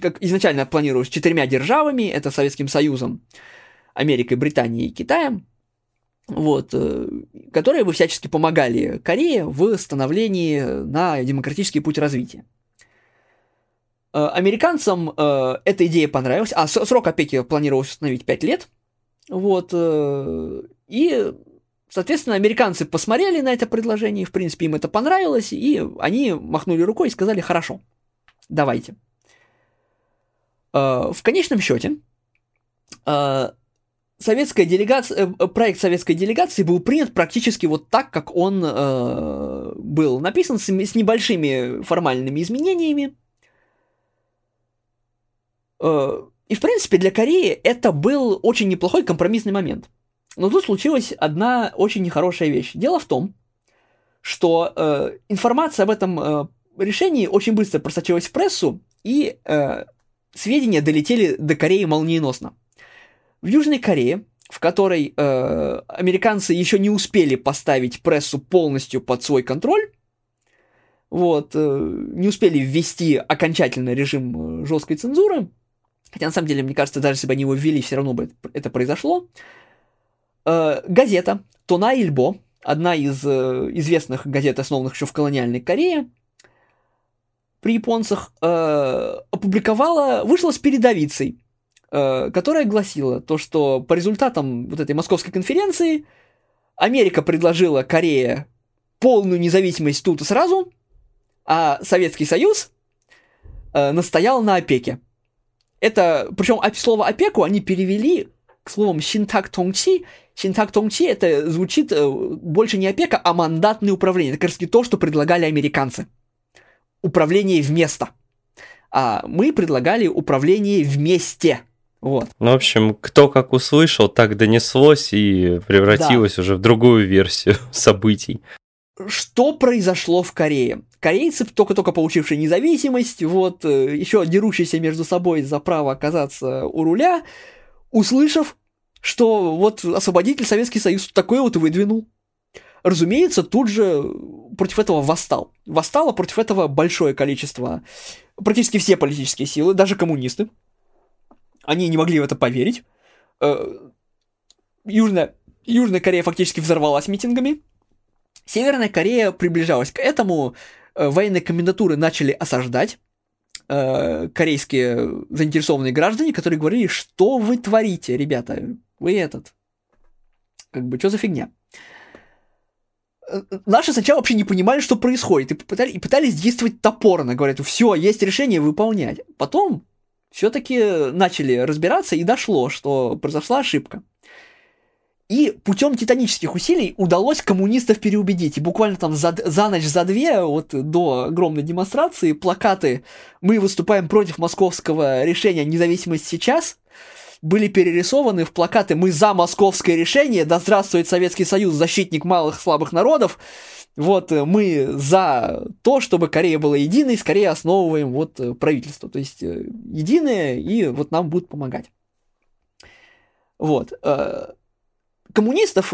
как изначально планировалось четырьмя державами, это Советским Союзом, Америкой, Британией и Китаем, вот, э, которые бы всячески помогали Корее в становлении на демократический путь развития. Э, американцам э, эта идея понравилась, а срок опеки планировалось установить 5 лет, вот, и, соответственно, американцы посмотрели на это предложение, в принципе, им это понравилось, и они махнули рукой и сказали, хорошо, давайте. В конечном счете, советская делегация, э, проект советской делегации был принят практически вот так, как он э, был написан, с, небольшими формальными изменениями. Э, и, в принципе, для Кореи это был очень неплохой компромиссный момент. Но тут случилась одна очень нехорошая вещь. Дело в том, что э, информация об этом э, решении очень быстро просочилась в прессу, и э, сведения долетели до Кореи молниеносно. В Южной Корее, в которой э, американцы еще не успели поставить прессу полностью под свой контроль, вот, э, не успели ввести окончательно режим э, жесткой цензуры, хотя на самом деле, мне кажется, даже если бы они его ввели, все равно бы это произошло, э, газета Тона Ильбо, одна из э, известных газет, основанных еще в колониальной Корее, при японцах, э, опубликовала, вышла с передовицей Э, которая гласила то, что по результатам вот этой московской конференции Америка предложила Корее полную независимость тут и сразу, а Советский Союз э, настоял на опеке. Это, причем слово опеку они перевели к словам «щинтак тонгчи». «Щинтак тонгчи» это звучит э, больше не опека, а мандатное управление. Это как раз то, что предлагали американцы. Управление вместо. А мы предлагали управление вместе. Вот. Ну, в общем, кто как услышал, так донеслось и превратилось да. уже в другую версию событий. Что произошло в Корее? Корейцы, только-только получившие независимость, вот, э, еще дерущиеся между собой за право оказаться у руля, услышав, что вот освободитель Советский Союз такой вот выдвинул. Разумеется, тут же против этого восстал. Восстало против этого большое количество, практически все политические силы, даже коммунисты. Они не могли в это поверить. Э, Южная, Южная Корея фактически взорвалась митингами. Северная Корея приближалась к этому. Э, военные комендатуры начали осаждать э, корейские заинтересованные граждане, которые говорили, что вы творите, ребята, вы этот, как бы, что за фигня? Наши сначала вообще не понимали, что происходит, и пытались, и пытались действовать топорно, говорят, все, есть решение выполнять. Потом все-таки начали разбираться и дошло, что произошла ошибка. И путем титанических усилий удалось коммунистов переубедить. И буквально там за, за ночь, за две, вот до огромной демонстрации, плакаты «Мы выступаем против московского решения независимость сейчас» были перерисованы в плакаты «Мы за московское решение», «Да здравствует Советский Союз, защитник малых слабых народов», вот э, мы за то, чтобы Корея была единой, скорее основываем вот э, правительство. То есть э, единое, и вот нам будут помогать. Вот. Коммунистов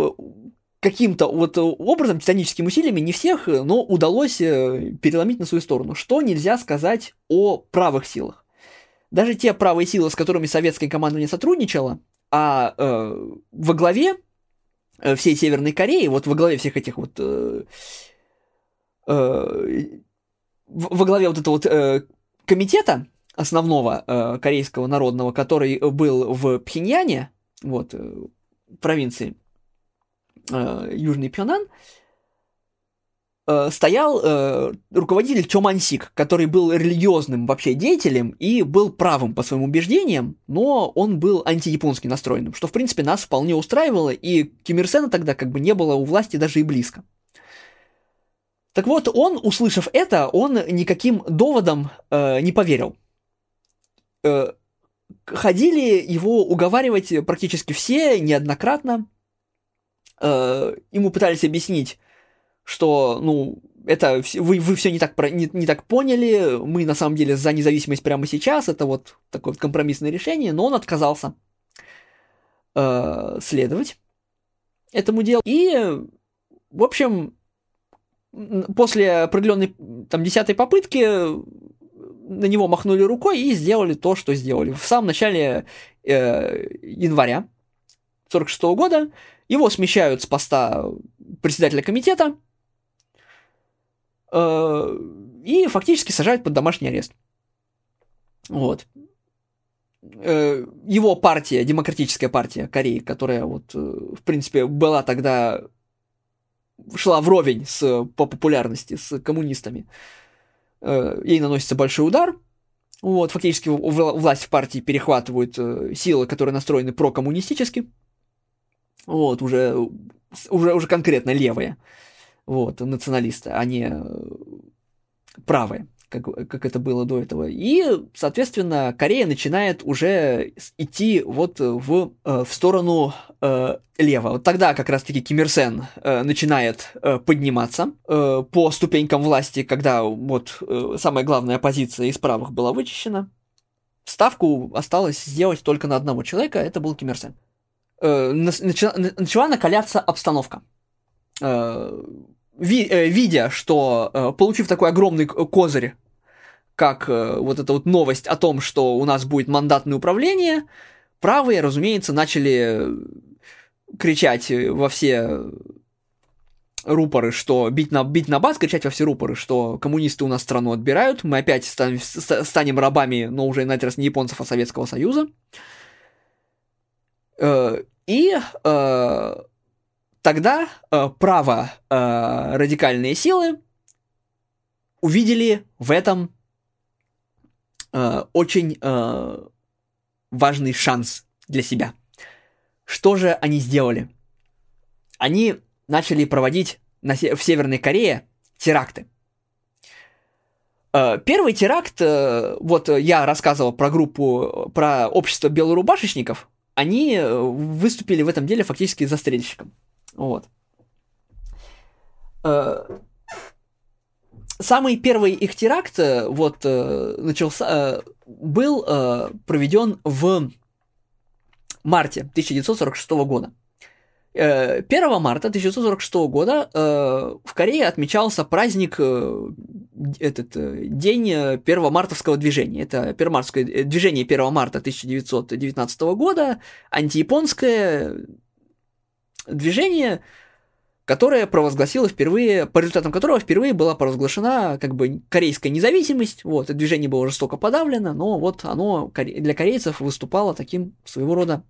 каким-то вот образом, титаническими усилиями, не всех, но удалось переломить на свою сторону. Что нельзя сказать о правых силах? Даже те правые силы, с которыми советское командование сотрудничало, а э, во главе э, всей Северной Кореи, вот во главе всех этих вот... Э, э, во главе вот этого вот э, комитета основного э, корейского народного, который был в Пхеньяне, вот, э, провинции э, Южный Пьонан, э, стоял э, руководитель Чо Мансик, который был религиозным вообще деятелем и был правым по своим убеждениям, но он был антияпонски настроенным, что, в принципе, нас вполне устраивало, и Ким Ир Сена тогда как бы не было у власти даже и близко. Так вот, он, услышав это, он никаким доводом э, не поверил. Э, ходили его уговаривать практически все неоднократно. Э, ему пытались объяснить, что, ну, это вы, вы все не так, не, не так поняли, мы на самом деле за независимость прямо сейчас, это вот такое вот компромиссное решение, но он отказался э, следовать этому делу. И, в общем, после определенной там десятой попытки на него махнули рукой и сделали то, что сделали. В самом начале э, января 46 года его смещают с поста председателя комитета, и фактически сажают под домашний арест. Вот. Э, его партия, Демократическая партия Кореи, которая вот, э, в принципе, была тогда, шла вровень с, по популярности с коммунистами, ей наносится большой удар, вот, фактически власть в партии перехватывают силы, которые настроены прокоммунистически, вот, уже, уже, уже конкретно левые вот, националисты, а не э, правые, как, как это было до этого. И, соответственно, Корея начинает уже идти вот в, э, в сторону э, лево. Вот тогда как раз-таки Ким Ир Сен э, начинает э, подниматься э, по ступенькам власти, когда вот э, самая главная оппозиция из правых была вычищена. Ставку осталось сделать только на одного человека, это был Ким Ир Сен. Э, начала, начала накаляться обстановка. Э, ви, э, видя, что э, получив такой огромный козырь, как э, вот эта вот новость о том, что у нас будет мандатное управление, правые, разумеется, начали кричать во все рупоры, что бить на, бить на бас, кричать во все рупоры, что коммунисты у нас страну отбирают, мы опять станем, станем рабами, но уже на этот раз не японцев, а Советского Союза. И Тогда э, право э, радикальные силы увидели в этом э, очень э, важный шанс для себя. Что же они сделали? Они начали проводить на, в Северной Корее теракты. Э, первый теракт, э, вот я рассказывал про группу, про общество белорубашечников, они э, выступили в этом деле фактически застрельщиком. Вот. Э, самый первый их теракт э, вот э, начался, был проведен в марте 1946 года. 1 марта 1946 года в Корее отмечался праздник, этот день 1 мартовского движения. Это первомартское движение 1 марта 1919 года, антияпонское, движение, которое провозгласило впервые, по результатам которого впервые была провозглашена как бы корейская независимость. Вот, движение было жестоко подавлено, но вот оно для корейцев выступало таким своего рода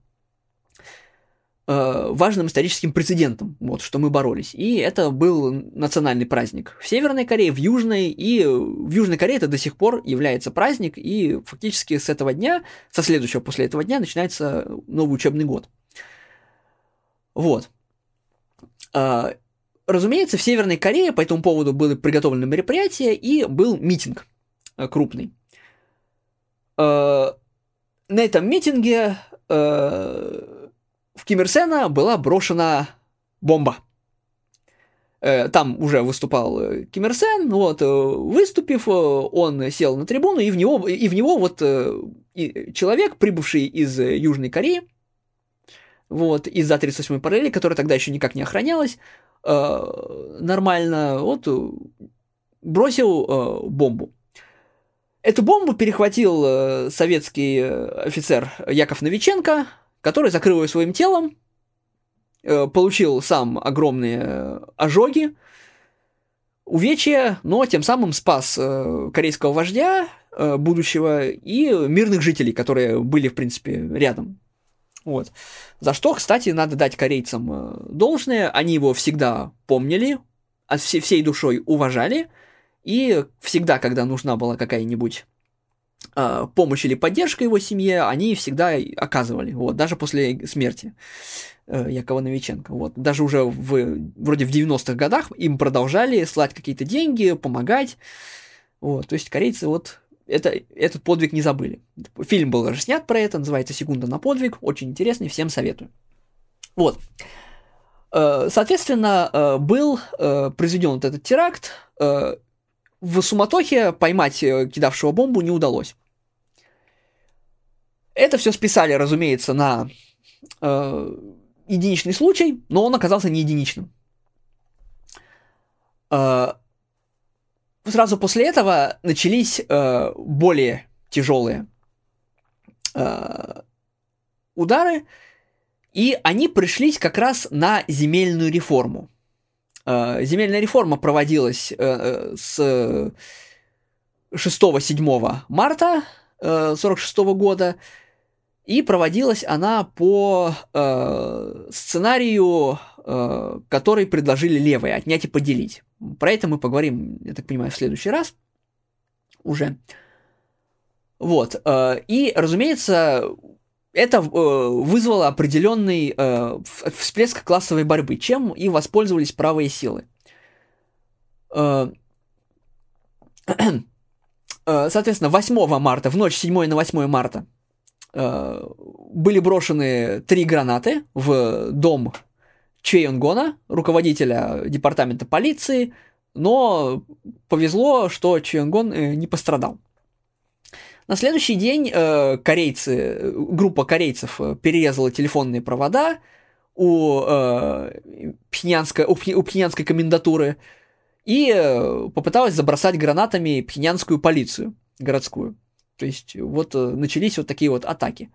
э, важным историческим прецедентом, вот, что мы боролись. И это был национальный праздник в Северной Корее, в Южной, и в Южной Корее это до сих пор является праздник, и фактически с этого дня, со следующего после этого дня начинается новый учебный год. Вот. А, разумеется, в Северной Корее по этому поводу были приготовлены мероприятия и был митинг а, крупный. А, на этом митинге а, в Ким Ир Сена была брошена бомба. Э, там уже выступал э, Ким Ир Сен, вот, э, выступив, он сел на трибуну, и в него, и в него вот человек, прибывший из Южной Кореи, вот, из-за 38-й параллели, которая тогда еще никак не охранялась, э, нормально, вот, бросил э, бомбу. Эту бомбу перехватил э, советский э, офицер Яков Новиченко, который закрыл ее своим телом, э, получил сам огромные э, ожоги, увечья, но тем самым спас э, корейского вождя э, будущего и мирных жителей, которые были, в принципе, рядом. Вот. За что, кстати, надо дать корейцам э, должное. Они его всегда помнили, от всей, всей душой уважали, и всегда, когда нужна была какая-нибудь э, помощь или поддержка его семье, они всегда оказывали, вот, даже после смерти э, Якова Новиченко. Вот. Даже уже в, вроде в 90-х годах им продолжали слать какие-то деньги, помогать. Вот. То есть корейцы вот это, этот подвиг не забыли. Фильм был даже снят про это, называется «Секунда на подвиг», очень интересный, всем советую. Вот. Э, соответственно, э, был э, произведен вот этот теракт. В суматохе поймать кидавшего бомбу не удалось. Это все списали, разумеется, на единичный случай, но он оказался не единичным. Сразу после этого начались более тяжелые удары, и они пришлись как раз на земельную реформу. Э, земельная реформа проводилась э, э, с 6-7 марта 1946 года, и проводилась она по сценарию, который предложили левые, отнять и поделить. Про это мы поговорим, я так понимаю, в следующий раз уже. Вот. И, разумеется, это э, вызвало определенный э, всплеск классовой борьбы, чем и воспользовались правые силы. Э, э соответственно, 8 марта, в ночь 7 на 8 марта, э, были брошены три гранаты в дом Чейонгона, руководителя департамента полиции, но повезло, что Чейонгон э, не пострадал. На следующий день э, корейцы, группа корейцев э, перерезала телефонные провода у, э, пхенянской, у, у пхенянской комендатуры и э, попыталась забросать гранатами пхенянскую полицию городскую. То есть вот начались вот такие вот атаки.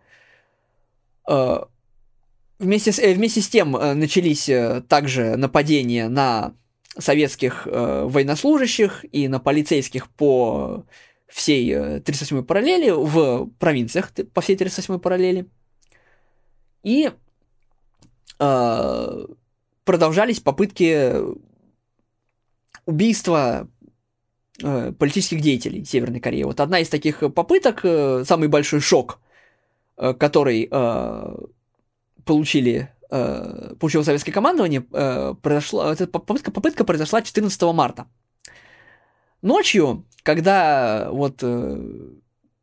Вместе, с, э, вместе с тем э, начались э, также нападения на советских военнослужащих и на полицейских по всей 38-й э, параллели в провинциях по всей 38-й параллели. И э, продолжались попытки убийства э, политических деятелей Северной Кореи. Вот одна из таких попыток, э, самый большой шок, э, который э, получили э, получило советское командование, э, произошла, эта попытка, попытка произошла 14 марта. Ночью, когда вот э,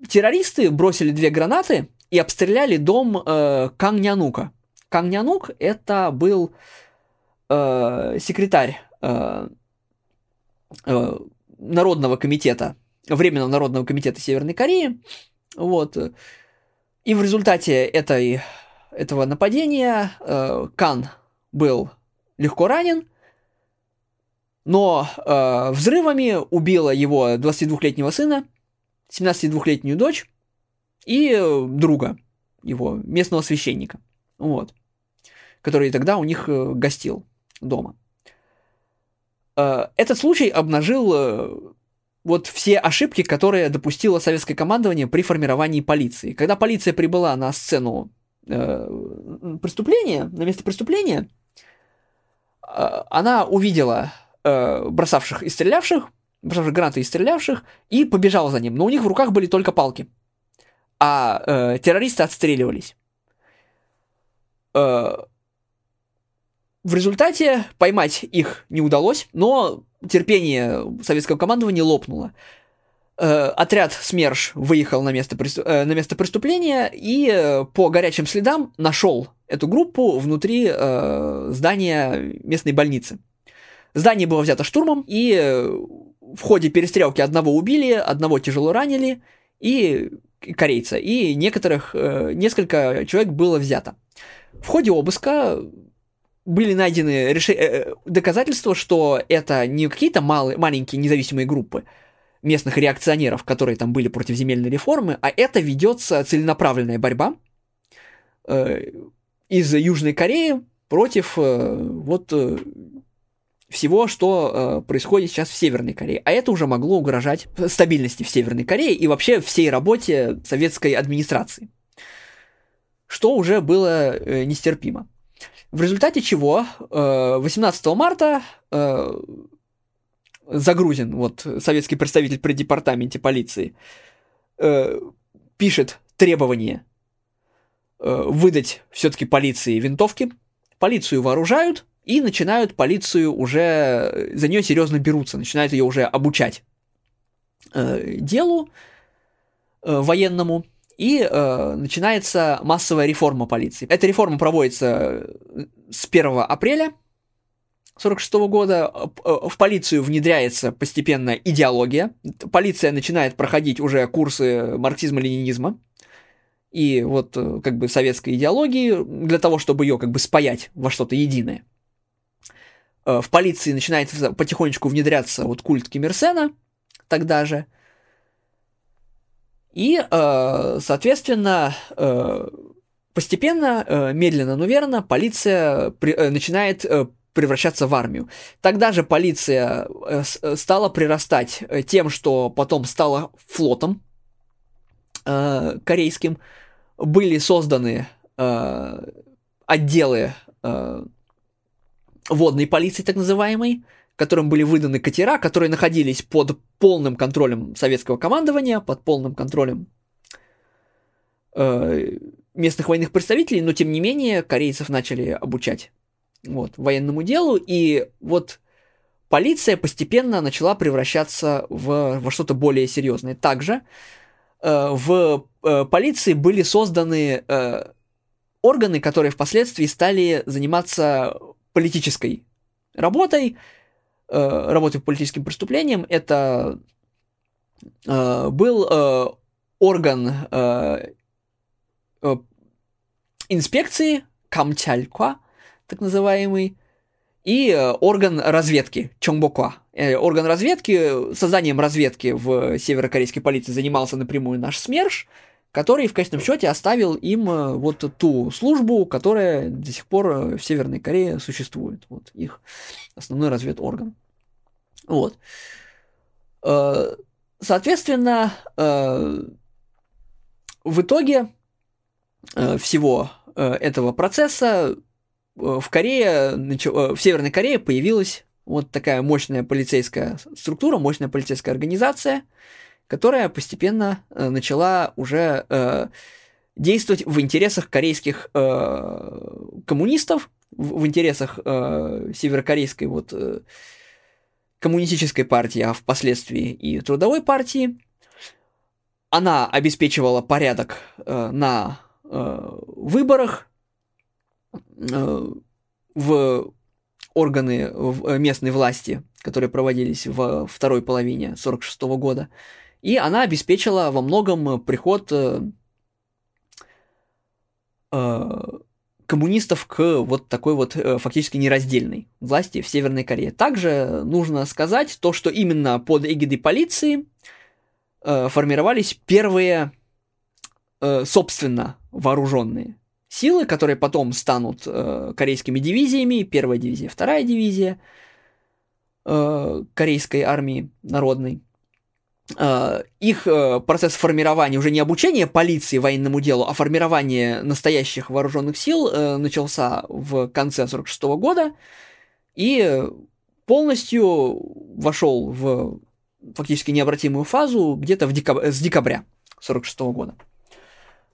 террористы бросили две гранаты и обстреляли дом э, Кангнянука. Кангнянук это был э, секретарь э, э, Народного комитета, Временного Народного комитета Северной Кореи. Вот. И в результате этой, этого нападения э, Кан был легко ранен, но э, взрывами убила его 22-летнего сына, 17-2-летнюю дочь и друга его, местного священника, вот, который тогда у них э, гостил дома. Э, этот случай обнажил э, вот все ошибки, которые допустило советское командование при формировании полиции. Когда полиция прибыла на сцену э, преступления, на место преступления, э, она увидела э, бросавших и стрелявших, бросавших гранаты и стрелявших, и побежал за ним. Но у них в руках были только палки. А э, террористы отстреливались. Э, в результате поймать их не удалось, но терпение советского командования лопнуло. Э, отряд СМЕРШ выехал на место, э, на место преступления и э, по горячим следам нашел эту группу внутри э, здания местной больницы. Здание было взято штурмом, и в ходе перестрелки одного убили, одного тяжело ранили, и корейца, и некоторых, э, несколько человек было взято. В ходе обыска были найдены реши... Доказательства, что это не какие-то малые, маленькие независимые группы, местных реакционеров, которые там были против земельной реформы, а это ведется целенаправленная борьба э, из Южной Кореи против э, вот э, всего, что э, происходит сейчас в Северной Корее. А это уже могло угрожать стабильности в Северной Корее и вообще всей работе советской администрации. Что уже было э, нестерпимо. В результате чего э, 18 марта э, Загрузин, вот советский представитель при департаменте полиции, э, пишет требование э, выдать все-таки полиции винтовки. Полицию вооружают и начинают полицию уже за нее серьезно берутся, начинают ее уже обучать э, делу э, военному. И э, начинается массовая реформа полиции. Эта реформа проводится с 1 апреля 1946 года в полицию внедряется постепенно идеология. Полиция начинает проходить уже курсы марксизма-ленинизма и вот как бы советской идеологии для того, чтобы ее как бы спаять во что-то единое. В полиции начинает потихонечку внедряться вот культ Киммерсена тогда же. И, соответственно, постепенно, медленно, но верно, полиция начинает превращаться в армию. Тогда же полиция э, э, стала прирастать э, тем, что потом стала флотом э, корейским. Были созданы э, отделы э, водной полиции, так называемой, которым были выданы катера, которые находились под полным контролем советского командования, под полным контролем местных военных представителей, но тем не менее корейцев начали обучать вот, военному делу, и вот полиция постепенно начала превращаться в, во что-то более серьезное. Также э, в э, полиции были созданы э, органы, которые впоследствии стали заниматься политической работой, э, работой по политическим преступлениям. Это э, был э, орган э, э, инспекции Камчальква, так называемый, и э, орган разведки Чонгбоква. Э, орган разведки, созданием разведки в северокорейской полиции занимался напрямую наш СМЕРШ, который в конечном счете оставил им э, вот ту службу, которая до сих пор в Северной Корее существует. Вот их основной разведорган. Вот. Соответственно, в итоге всего этого процесса Э, в Корее, э, в Северной Корее появилась вот такая мощная полицейская структура, мощная полицейская организация, которая постепенно э, начала уже действовать в интересах корейских коммунистов, в, интересах северокорейской вот коммунистической партии, а впоследствии и трудовой партии. Она обеспечивала порядок на выборах, Э, в органы э, местной власти, которые проводились во второй половине 1946 года. И она обеспечила во многом приход э, коммунистов к вот такой вот фактически нераздельной власти в Северной Корее. Также нужно сказать то, что именно под эгидой полиции формировались первые собственно вооруженные силы, которые потом станут э, корейскими дивизиями, первая дивизия, вторая дивизия э, корейской армии народной. Э, их э, процесс формирования, уже не обучение полиции военному делу, а формирование настоящих вооруженных сил э, начался в конце 46 года и полностью вошел в фактически необратимую фазу где-то в декаб... с декабря 46 года.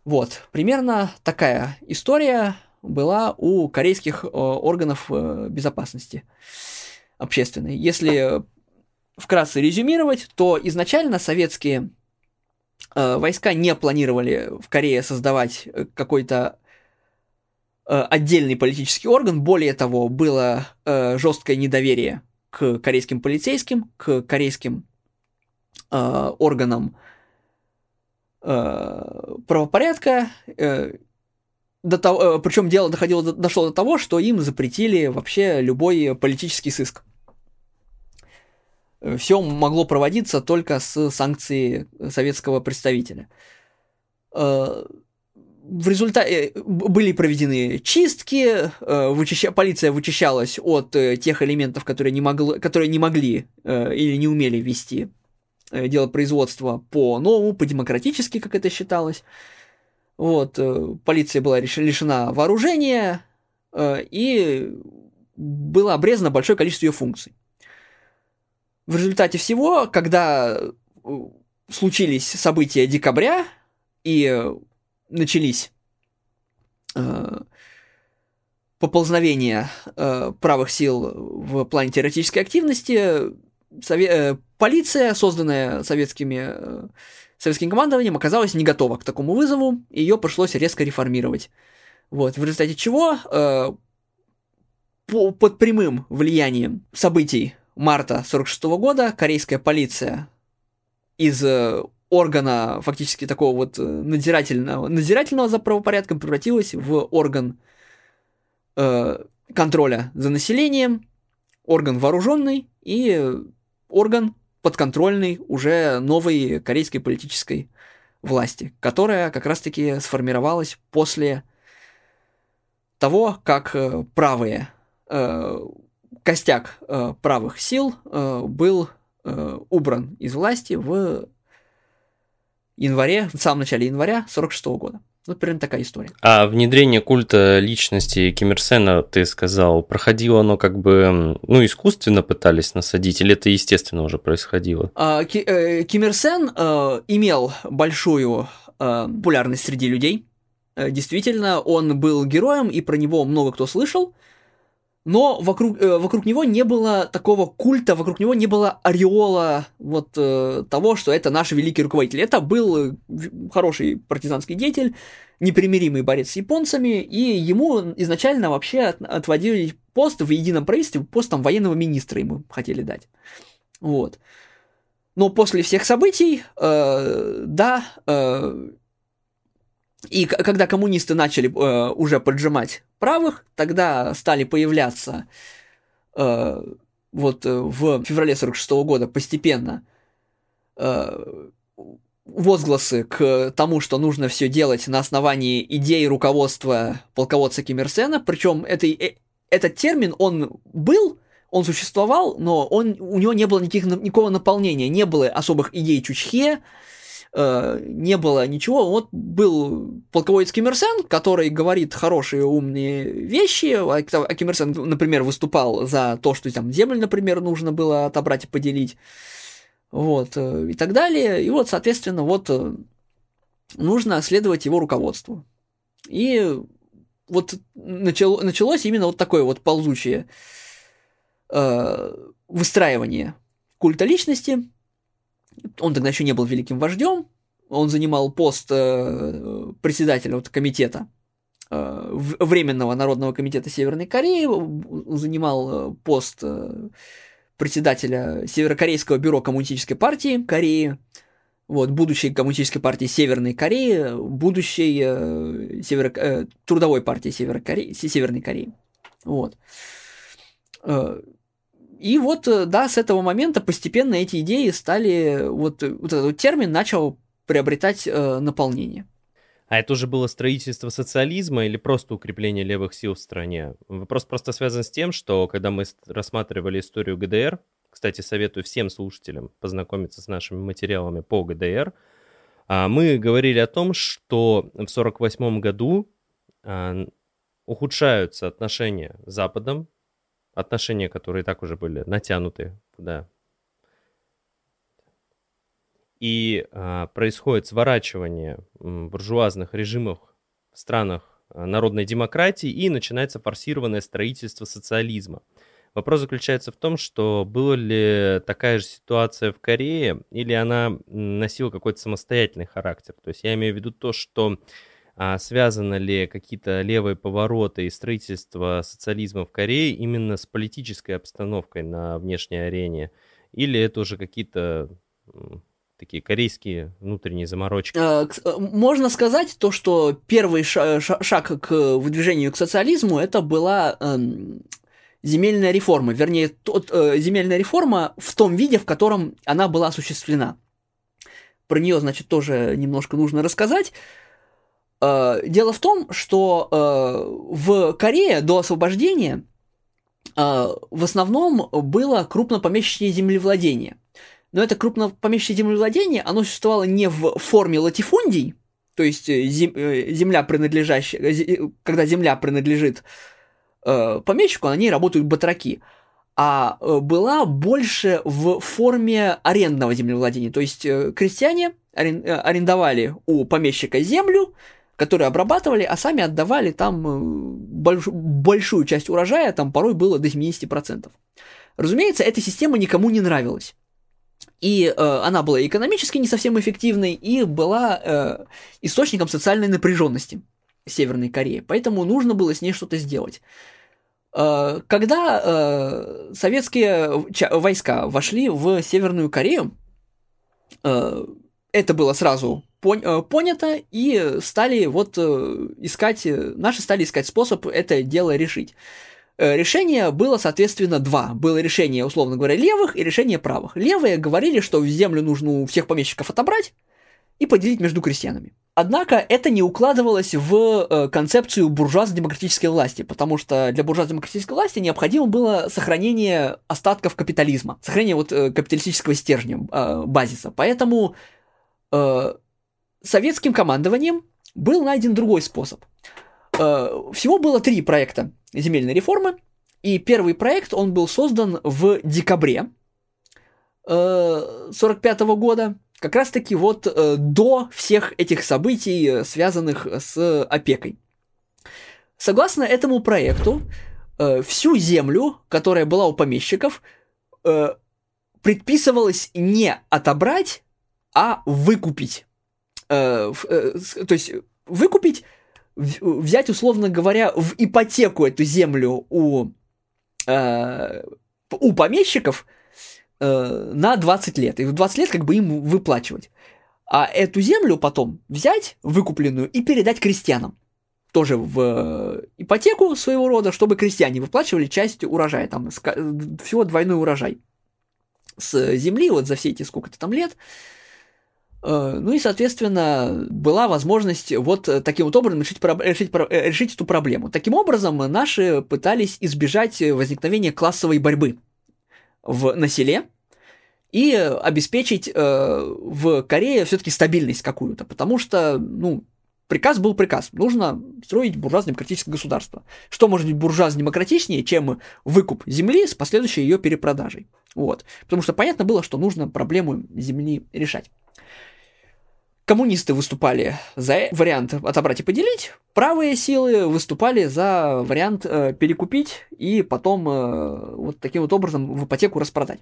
Вот, примерно такая история была у корейских э, органов э, безопасности общественной. Если вкратце резюмировать, то изначально советские э, войска не планировали в Корее создавать какой-то отдельный политический орган. Более того, было жесткое недоверие к корейским полицейским, к корейским органам э, правопорядка. Э, до того, э, причем дело доходило, дошло до того, что им запретили вообще любой политический сыск. все могло проводиться только с санкцией советского представителя. Э, в результате э, были проведены чистки, э, вычища... полиция вычищалась от тех элементов, которые не, могло... которые не могли или не умели вести дело производства по-новому, по-демократически, как это считалось. Вот, полиция была лишена вооружения, и было обрезано большое количество ее функций. В результате всего, когда случились события декабря и начались э, поползновения э, правых сил в плане террористической активности, сове- э, полиция, созданная советскими, э, советским командованием, оказалась не готова к такому вызову, и ее пришлось резко реформировать. Вот, в результате чего э, по, под прямым влиянием событий марта 1946 года корейская полиция из э, органа фактически такого вот э, надзирательного, надзирательного за правопорядком превратилась в орган э, контроля за населением, орган вооруженный и орган подконтрольный уже новой корейской политической власти, которая как раз-таки сформировалась после того, как э, правые, э, костяк э, правых сил э, был э, убран из власти в январе, в самом начале января 46 года. Вот примерно такая история. А внедрение культа личности Ким Ир Сена, ты сказал, проходило оно как бы, ну, искусственно пытались насадить, или это естественно уже происходило? А, Ки, э, Ким Ир Сен э, имел большую э, популярность среди людей. Э, действительно, он был героем, и про него много кто слышал но вокруг, э, вокруг него не было такого культа, вокруг него не было ореола вот э, того, что это наш великий руководитель. Это был э, хороший партизанский деятель, непримиримый борец с японцами, и ему изначально вообще от, отводили пост в едином правительстве, пост там военного министра ему хотели дать. Вот. Но после всех событий, э, да, э, и когда коммунисты начали э, уже поджимать правых, тогда стали появляться э, вот э, в феврале 46 -го года постепенно э, возгласы к тому, что нужно все делать на основании идей руководства полководца Ким причем это, э, этот термин, он был, он существовал, но он, у него не было никаких, никакого наполнения, не было особых идей Чучхе, э, не было ничего. Вот был полководец Ким который говорит хорошие умные вещи. А, а Ким Ир например, выступал за то, что там землю, например, нужно было отобрать и поделить. Вот, э, и так далее. И вот, соответственно, вот э, нужно следовать его руководству. И вот начало, началось именно вот такое вот ползучее э, выстраивание культа личности, он тогда еще не был великим вождем, он занимал пост э, председателя вот, комитета, э, Временного Народного комитета Северной Кореи, занимал э, пост э, председателя Северокорейского бюро Коммунистической партии Кореи, вот, будущей Коммунистической партии Северной Кореи, будущей э, Северо, э, Трудовой партии Северо Северной Кореи. Вот. Э, и вот, э, да, с этого момента постепенно эти идеи стали, вот, вот этот термин начал приобретать э, наполнение. А это уже было строительство социализма или просто укрепление левых сил в стране? Вопрос просто связан с тем, что когда мы рассматривали историю ГДР, кстати, советую всем слушателям познакомиться с нашими материалами по ГДР, а, мы говорили о том, что в 1948 году а, ухудшаются отношения с Западом, отношения, которые так уже были натянуты, да. И а, происходит сворачивание буржуазных режимов в странах а, народной демократии и начинается форсированное строительство социализма. Вопрос заключается в том, что была ли такая же ситуация в Корее, или она носила какой-то самостоятельный характер. То есть я имею в виду то, что а связаны ли какие-то левые повороты и строительство социализма в Корее именно с политической обстановкой на внешней арене? Или это уже какие-то такие корейские внутренние заморочки? А, э, можно сказать то, что первый шаг к выдвижению к социализму это была эм, земельная реформа, вернее, тот, э, земельная реформа в том виде, в котором она была осуществлена. Про нее, значит, тоже немножко нужно рассказать. Э, дело в том, что э, в Корее до освобождения э, в основном было крупнопомещичье землевладение. Но это крупнопомещичье землевладение, оно существовало не в форме латифундий, то есть зем, земля принадлежащая, когда земля принадлежит помещику, на ней работают батраки, а была больше в форме арендного землевладения. То есть крестьяне арендовали у помещика землю, которую обрабатывали, а сами отдавали там больш, большую часть урожая, там порой было до 70%. Разумеется, эта система никому не нравилась. И э, она была экономически не совсем эффективной и была э, источником социальной напряженности Северной Кореи. Поэтому нужно было с ней что-то сделать. Э, когда э, советские войска вошли в Северную Корею, э, это было сразу пон- э, понято и стали вот э, искать, наши стали искать способ это дело решить. Э, решение было, соответственно, два. Было решение, условно говоря, левых и решение правых. Левые говорили, что землю нужно у всех помещиков отобрать и поделить между крестьянами. Однако это не укладывалось в э, концепцию буржуазно-демократической власти, потому что для буржуазно-демократической власти необходимо было сохранение остатков капитализма, сохранение вот э, капиталистического стержня, э, базиса. Поэтому э, советским командованием был найден другой способ. Э, всего было три проекта земельной реформы. И первый проект, он был создан в декабре 1945 э, года, как раз-таки вот э, до всех этих событий, связанных с опекой. Согласно этому проекту, всю землю, которая была у помещиков, предписывалось не отобрать, а выкупить. То есть выкупить взять, условно говоря, в ипотеку эту землю у, э, у помещиков э, на 20 лет. И в 20 лет как бы им выплачивать. А эту землю потом взять, выкупленную, и передать крестьянам. Тоже в ипотеку своего рода, чтобы крестьяне выплачивали часть урожая. Там всего двойной урожай с земли вот за все эти сколько-то там лет. Э, ну и, соответственно, была возможность вот таким вот образом решить, решить, э, решить эту проблему. Таким образом, наши пытались избежать возникновения классовой борьбы в, на и обеспечить э, в Корее все-таки стабильность какую-то, потому что, ну, приказ был приказ. Нужно строить буржуазно-демократическое государство. Что может быть буржуазно-демократичнее, чем выкуп земли с последующей ее перепродажей? Вот. Потому что понятно было, что нужно проблему земли решать. Коммунисты выступали за вариант отобрать и поделить, правые силы выступали за вариант э, перекупить и потом э, вот таким вот образом в ипотеку распродать.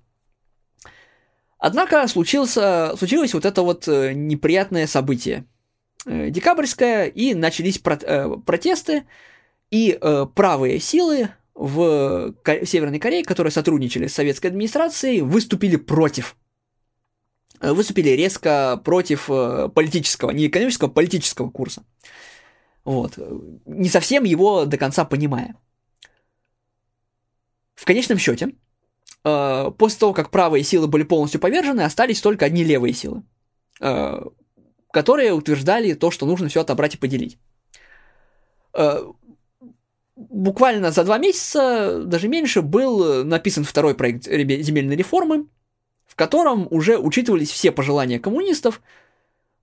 Однако случился, случилось вот это вот э, неприятное событие. Э, декабрьское, и начались про, э, протесты, и э, правые силы в, Северной Корее, которые сотрудничали с советской администрацией, выступили против выступили резко против э, политического, не экономического, а политического курса. Вот. Не совсем его до конца понимая. В конечном счете, э, после того, как правые силы были полностью повержены, остались только одни левые силы, которые утверждали то, что нужно все отобрать и поделить. Буквально за два месяца, даже меньше, был написан второй проект земельной реформы, в котором уже учитывались все пожелания коммунистов.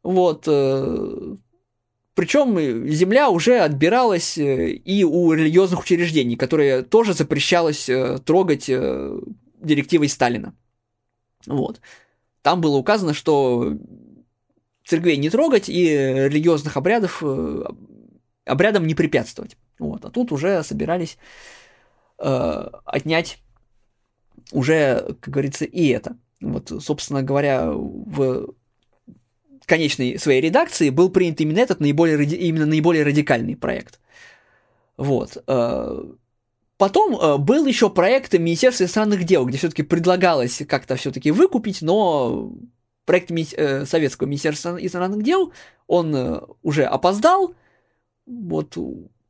Вот. Э, Причем земля уже отбиралась э, и у религиозных учреждений, которые тоже запрещалось э, трогать директивой Сталина. Вот. Там было указано, что церквей не трогать и религиозных обрядов обрядам не препятствовать. Вот. А тут уже собирались э, отнять уже, как говорится, и это. Вот, собственно говоря, в конечной своей редакции был принят именно этот наиболее, именно наиболее радикальный проект. Вот. Э, потом э, был еще проект Министерства иностранных дел, где все-таки предлагалось как-то все-таки выкупить, но проект э, Советского Министерства иностранных дел, он уже опоздал, вот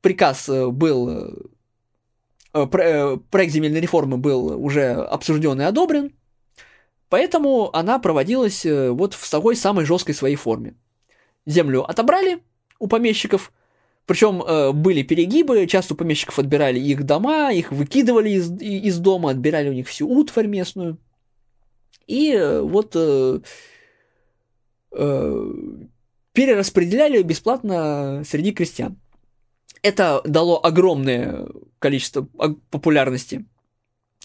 приказ был проект земельной реформы был уже обсужден и одобрен, поэтому она проводилась вот в такой самой жесткой своей форме. Землю отобрали у помещиков, причем э, были перегибы, часто у помещиков отбирали их дома, их выкидывали из, из дома, отбирали у них всю утварь местную. И э, вот э, э, перераспределяли бесплатно среди крестьян. Это дало огромное количество популярности,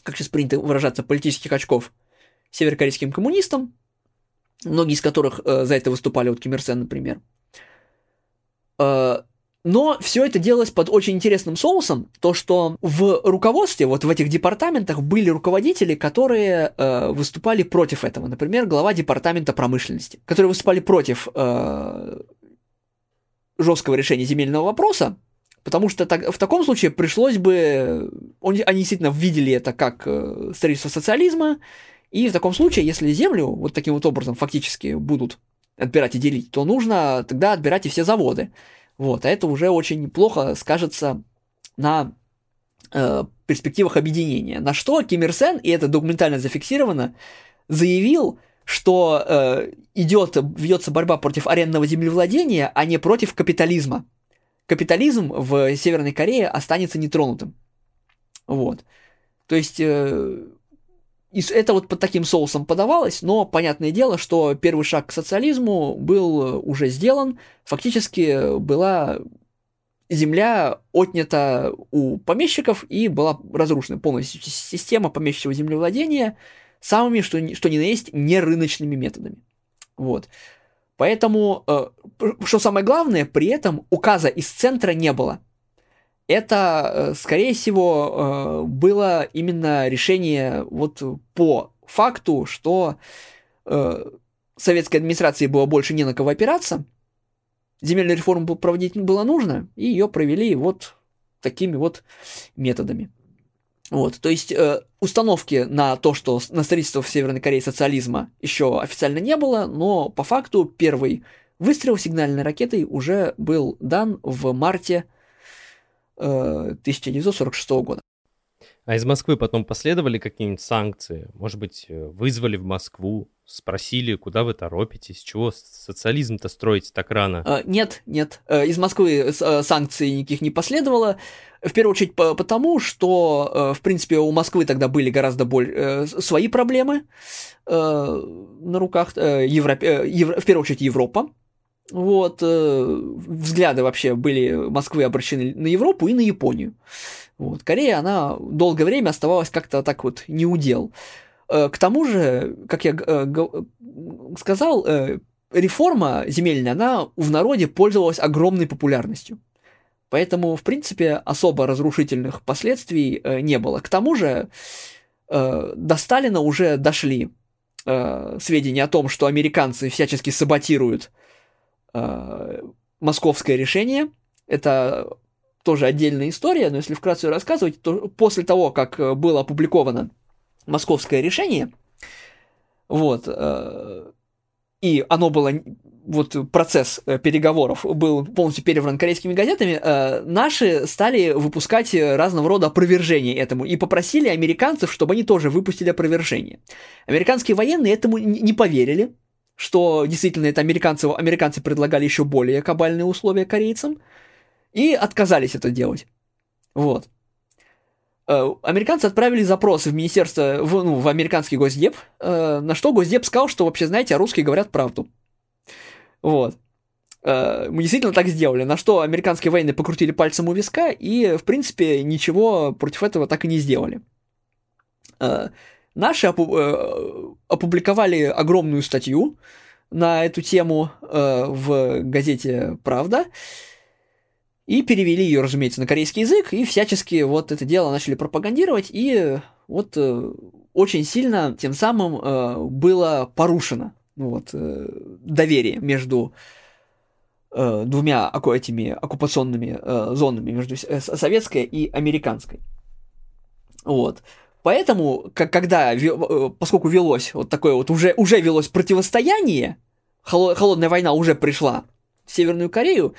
как сейчас принято выражаться, политических очков северокорейским коммунистам, многие из которых э, за это выступали, вот Ким Ир Сен, например. Э, но все это делалось под очень интересным соусом, то что в руководстве, вот в этих департаментах были руководители, которые э, выступали против этого. Например, глава департамента промышленности, которые выступали против э, жесткого решения земельного вопроса, потому что так, в таком случае пришлось бы... Он, они действительно видели это как э, строительство социализма, и в таком случае, если землю вот таким вот образом фактически будут отбирать и делить, то нужно тогда отбирать и все заводы. Вот, а это уже очень плохо скажется на э, перспективах объединения. На что Ким Ир Сен, и это документально зафиксировано, заявил, что э, идет, ведется борьба против арендного землевладения, а не против капитализма. Капитализм в Северной Корее останется нетронутым. Вот. То есть э, и это вот под таким соусом подавалось, но понятное дело, что первый шаг к социализму был уже сделан. Фактически была земля отнята у помещиков и была разрушена полностью система помещичьего землевладения самыми, что, ни, что ни на есть, нерыночными методами. Вот. Поэтому, э, что самое главное, при этом указа из центра не было это, э, скорее всего, э, было именно решение вот по факту, что э, советской администрации было больше не на кого опираться, земельную реформу проводить было нужно, и ее провели вот такими вот методами. Вот, то есть э, установки на то, что на строительство в Северной Корее социализма еще официально не было, но по факту первый выстрел сигнальной ракетой уже был дан в марте 1946 э, года. А из Москвы потом последовали какие-нибудь санкции? Может быть, э, вызвали в Москву, спросили, куда вы торопитесь, чего социализм-то строить так рано? А, нет, нет. Э, из Москвы санкций никаких не последовало. В первую очередь потому, что, в принципе, у Москвы тогда были гораздо более свои проблемы на руках. Европе... В первую очередь Европа, вот, э, взгляды вообще были Москвы обращены на Европу и на Японию. Вот, Корея, она долгое время оставалась как-то так вот неудел. Э, к тому же, как я э, сказал, э, реформа земельная, она в народе пользовалась огромной популярностью. Поэтому, в принципе, особо разрушительных последствий не было. К тому же, до Сталина уже дошли сведения о том, что американцы всячески саботируют московское решение. Это тоже отдельная история, но если вкратце рассказывать, то после того, как э, было опубликовано московское решение, вот, э, и оно было, вот процесс э, переговоров был полностью перевран корейскими газетами, э, наши стали выпускать разного рода опровержения этому и попросили американцев, чтобы они тоже выпустили опровержение. Американские военные этому не поверили, что действительно это американцы, американцы предлагали еще более кабальные условия корейцам, и отказались это делать. Вот. Э, американцы отправили запросы в министерство, в, ну, в американский госдеп, э, на что госдеп сказал, что вообще, знаете, русские говорят правду. Вот. Э, мы действительно так сделали, на что американские военные покрутили пальцем у виска и, в принципе, ничего против этого так и не сделали. Наши э, опубликовали огромную статью на эту тему э, в газете «Правда», и перевели ее, разумеется, на корейский язык, и всячески вот это дело начали пропагандировать, и вот э, очень сильно тем самым было порушено ну, вот, доверие между двумя этими оккупационными зонами, между советской и американской. Вот. Поэтому, как, когда, э, поскольку велось вот такое вот, уже, уже велось противостояние, холодная война уже пришла в Северную Корею,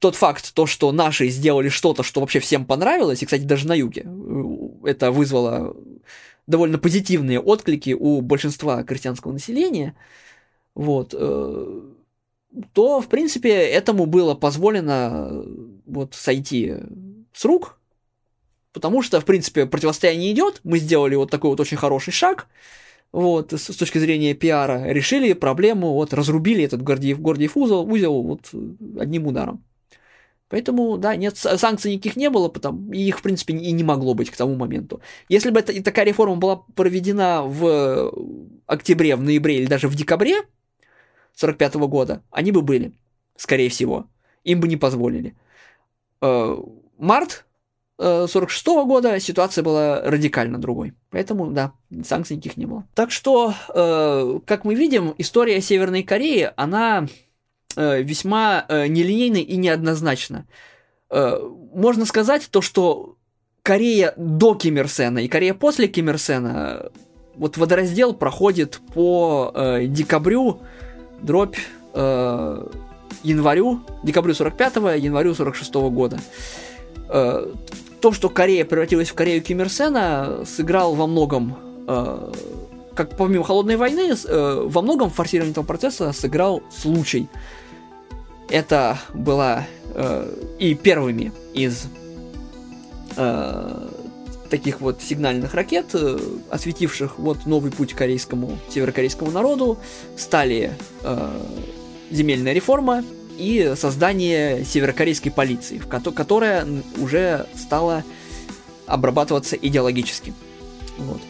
тот факт, то, что наши сделали что-то, что вообще всем понравилось, и, кстати, даже на юге, э, это вызвало довольно позитивные отклики у большинства крестьянского населения, вот, э, то, в принципе, этому было позволено вот сойти с рук, потому что, в принципе, противостояние идет, мы сделали вот такой вот очень хороший шаг, вот, с, с точки зрения пиара, решили проблему, вот, разрубили этот Гордиев, Гордиев узел, узел вот одним ударом. Поэтому, да, нет, санкций никаких не было, потому, и их, в принципе, и не могло быть к тому моменту. Если бы это, такая реформа была проведена в октябре, в ноябре или даже в декабре 45 -го года, они бы были, скорее всего. Им бы не позволили. Э, март 46 -го года ситуация была радикально другой. Поэтому, да, санкций никаких не было. Так что, э, как мы видим, история Северной Кореи, она Э, весьма э, нелинейно и неоднозначно. Э, можно сказать то, что Корея до Ким Ир и Корея после Ким Ир вот водораздел проходит по э, декабрю, дробь э, январю, декабрю 45-го, январю 46-го года. Э, то, что Корея превратилась в Корею Ким Ир Сена, сыграл во многом э, как помимо холодной войны, э, во многом в форсировании этого процесса сыграл случай. Это была э, и первыми из э, таких вот сигнальных ракет, э, осветивших вот новый путь корейскому, северокорейскому народу, стали э, земельная реформа и создание северокорейской полиции, которая уже стала обрабатываться идеологически. Вот.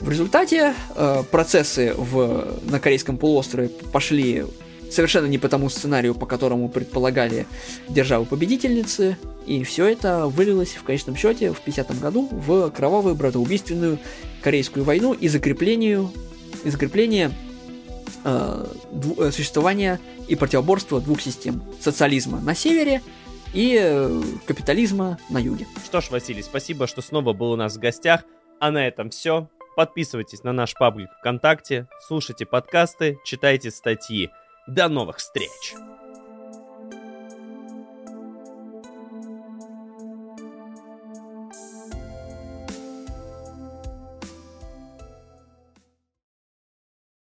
В результате э, процессы в, на Корейском полуострове пошли совершенно не по тому сценарию, по которому предполагали державы-победительницы, и все это вылилось в конечном счете в 50 году в кровавую братоубийственную Корейскую войну и закреплению, и закрепление э, э, существования и противоборства двух систем. Социализма на севере и э, капитализма на юге. Что ж, Василий, спасибо, что снова был у нас в гостях. А на этом все. Подписывайтесь на наш паблик ВКонтакте, слушайте подкасты, читайте статьи. До новых встреч!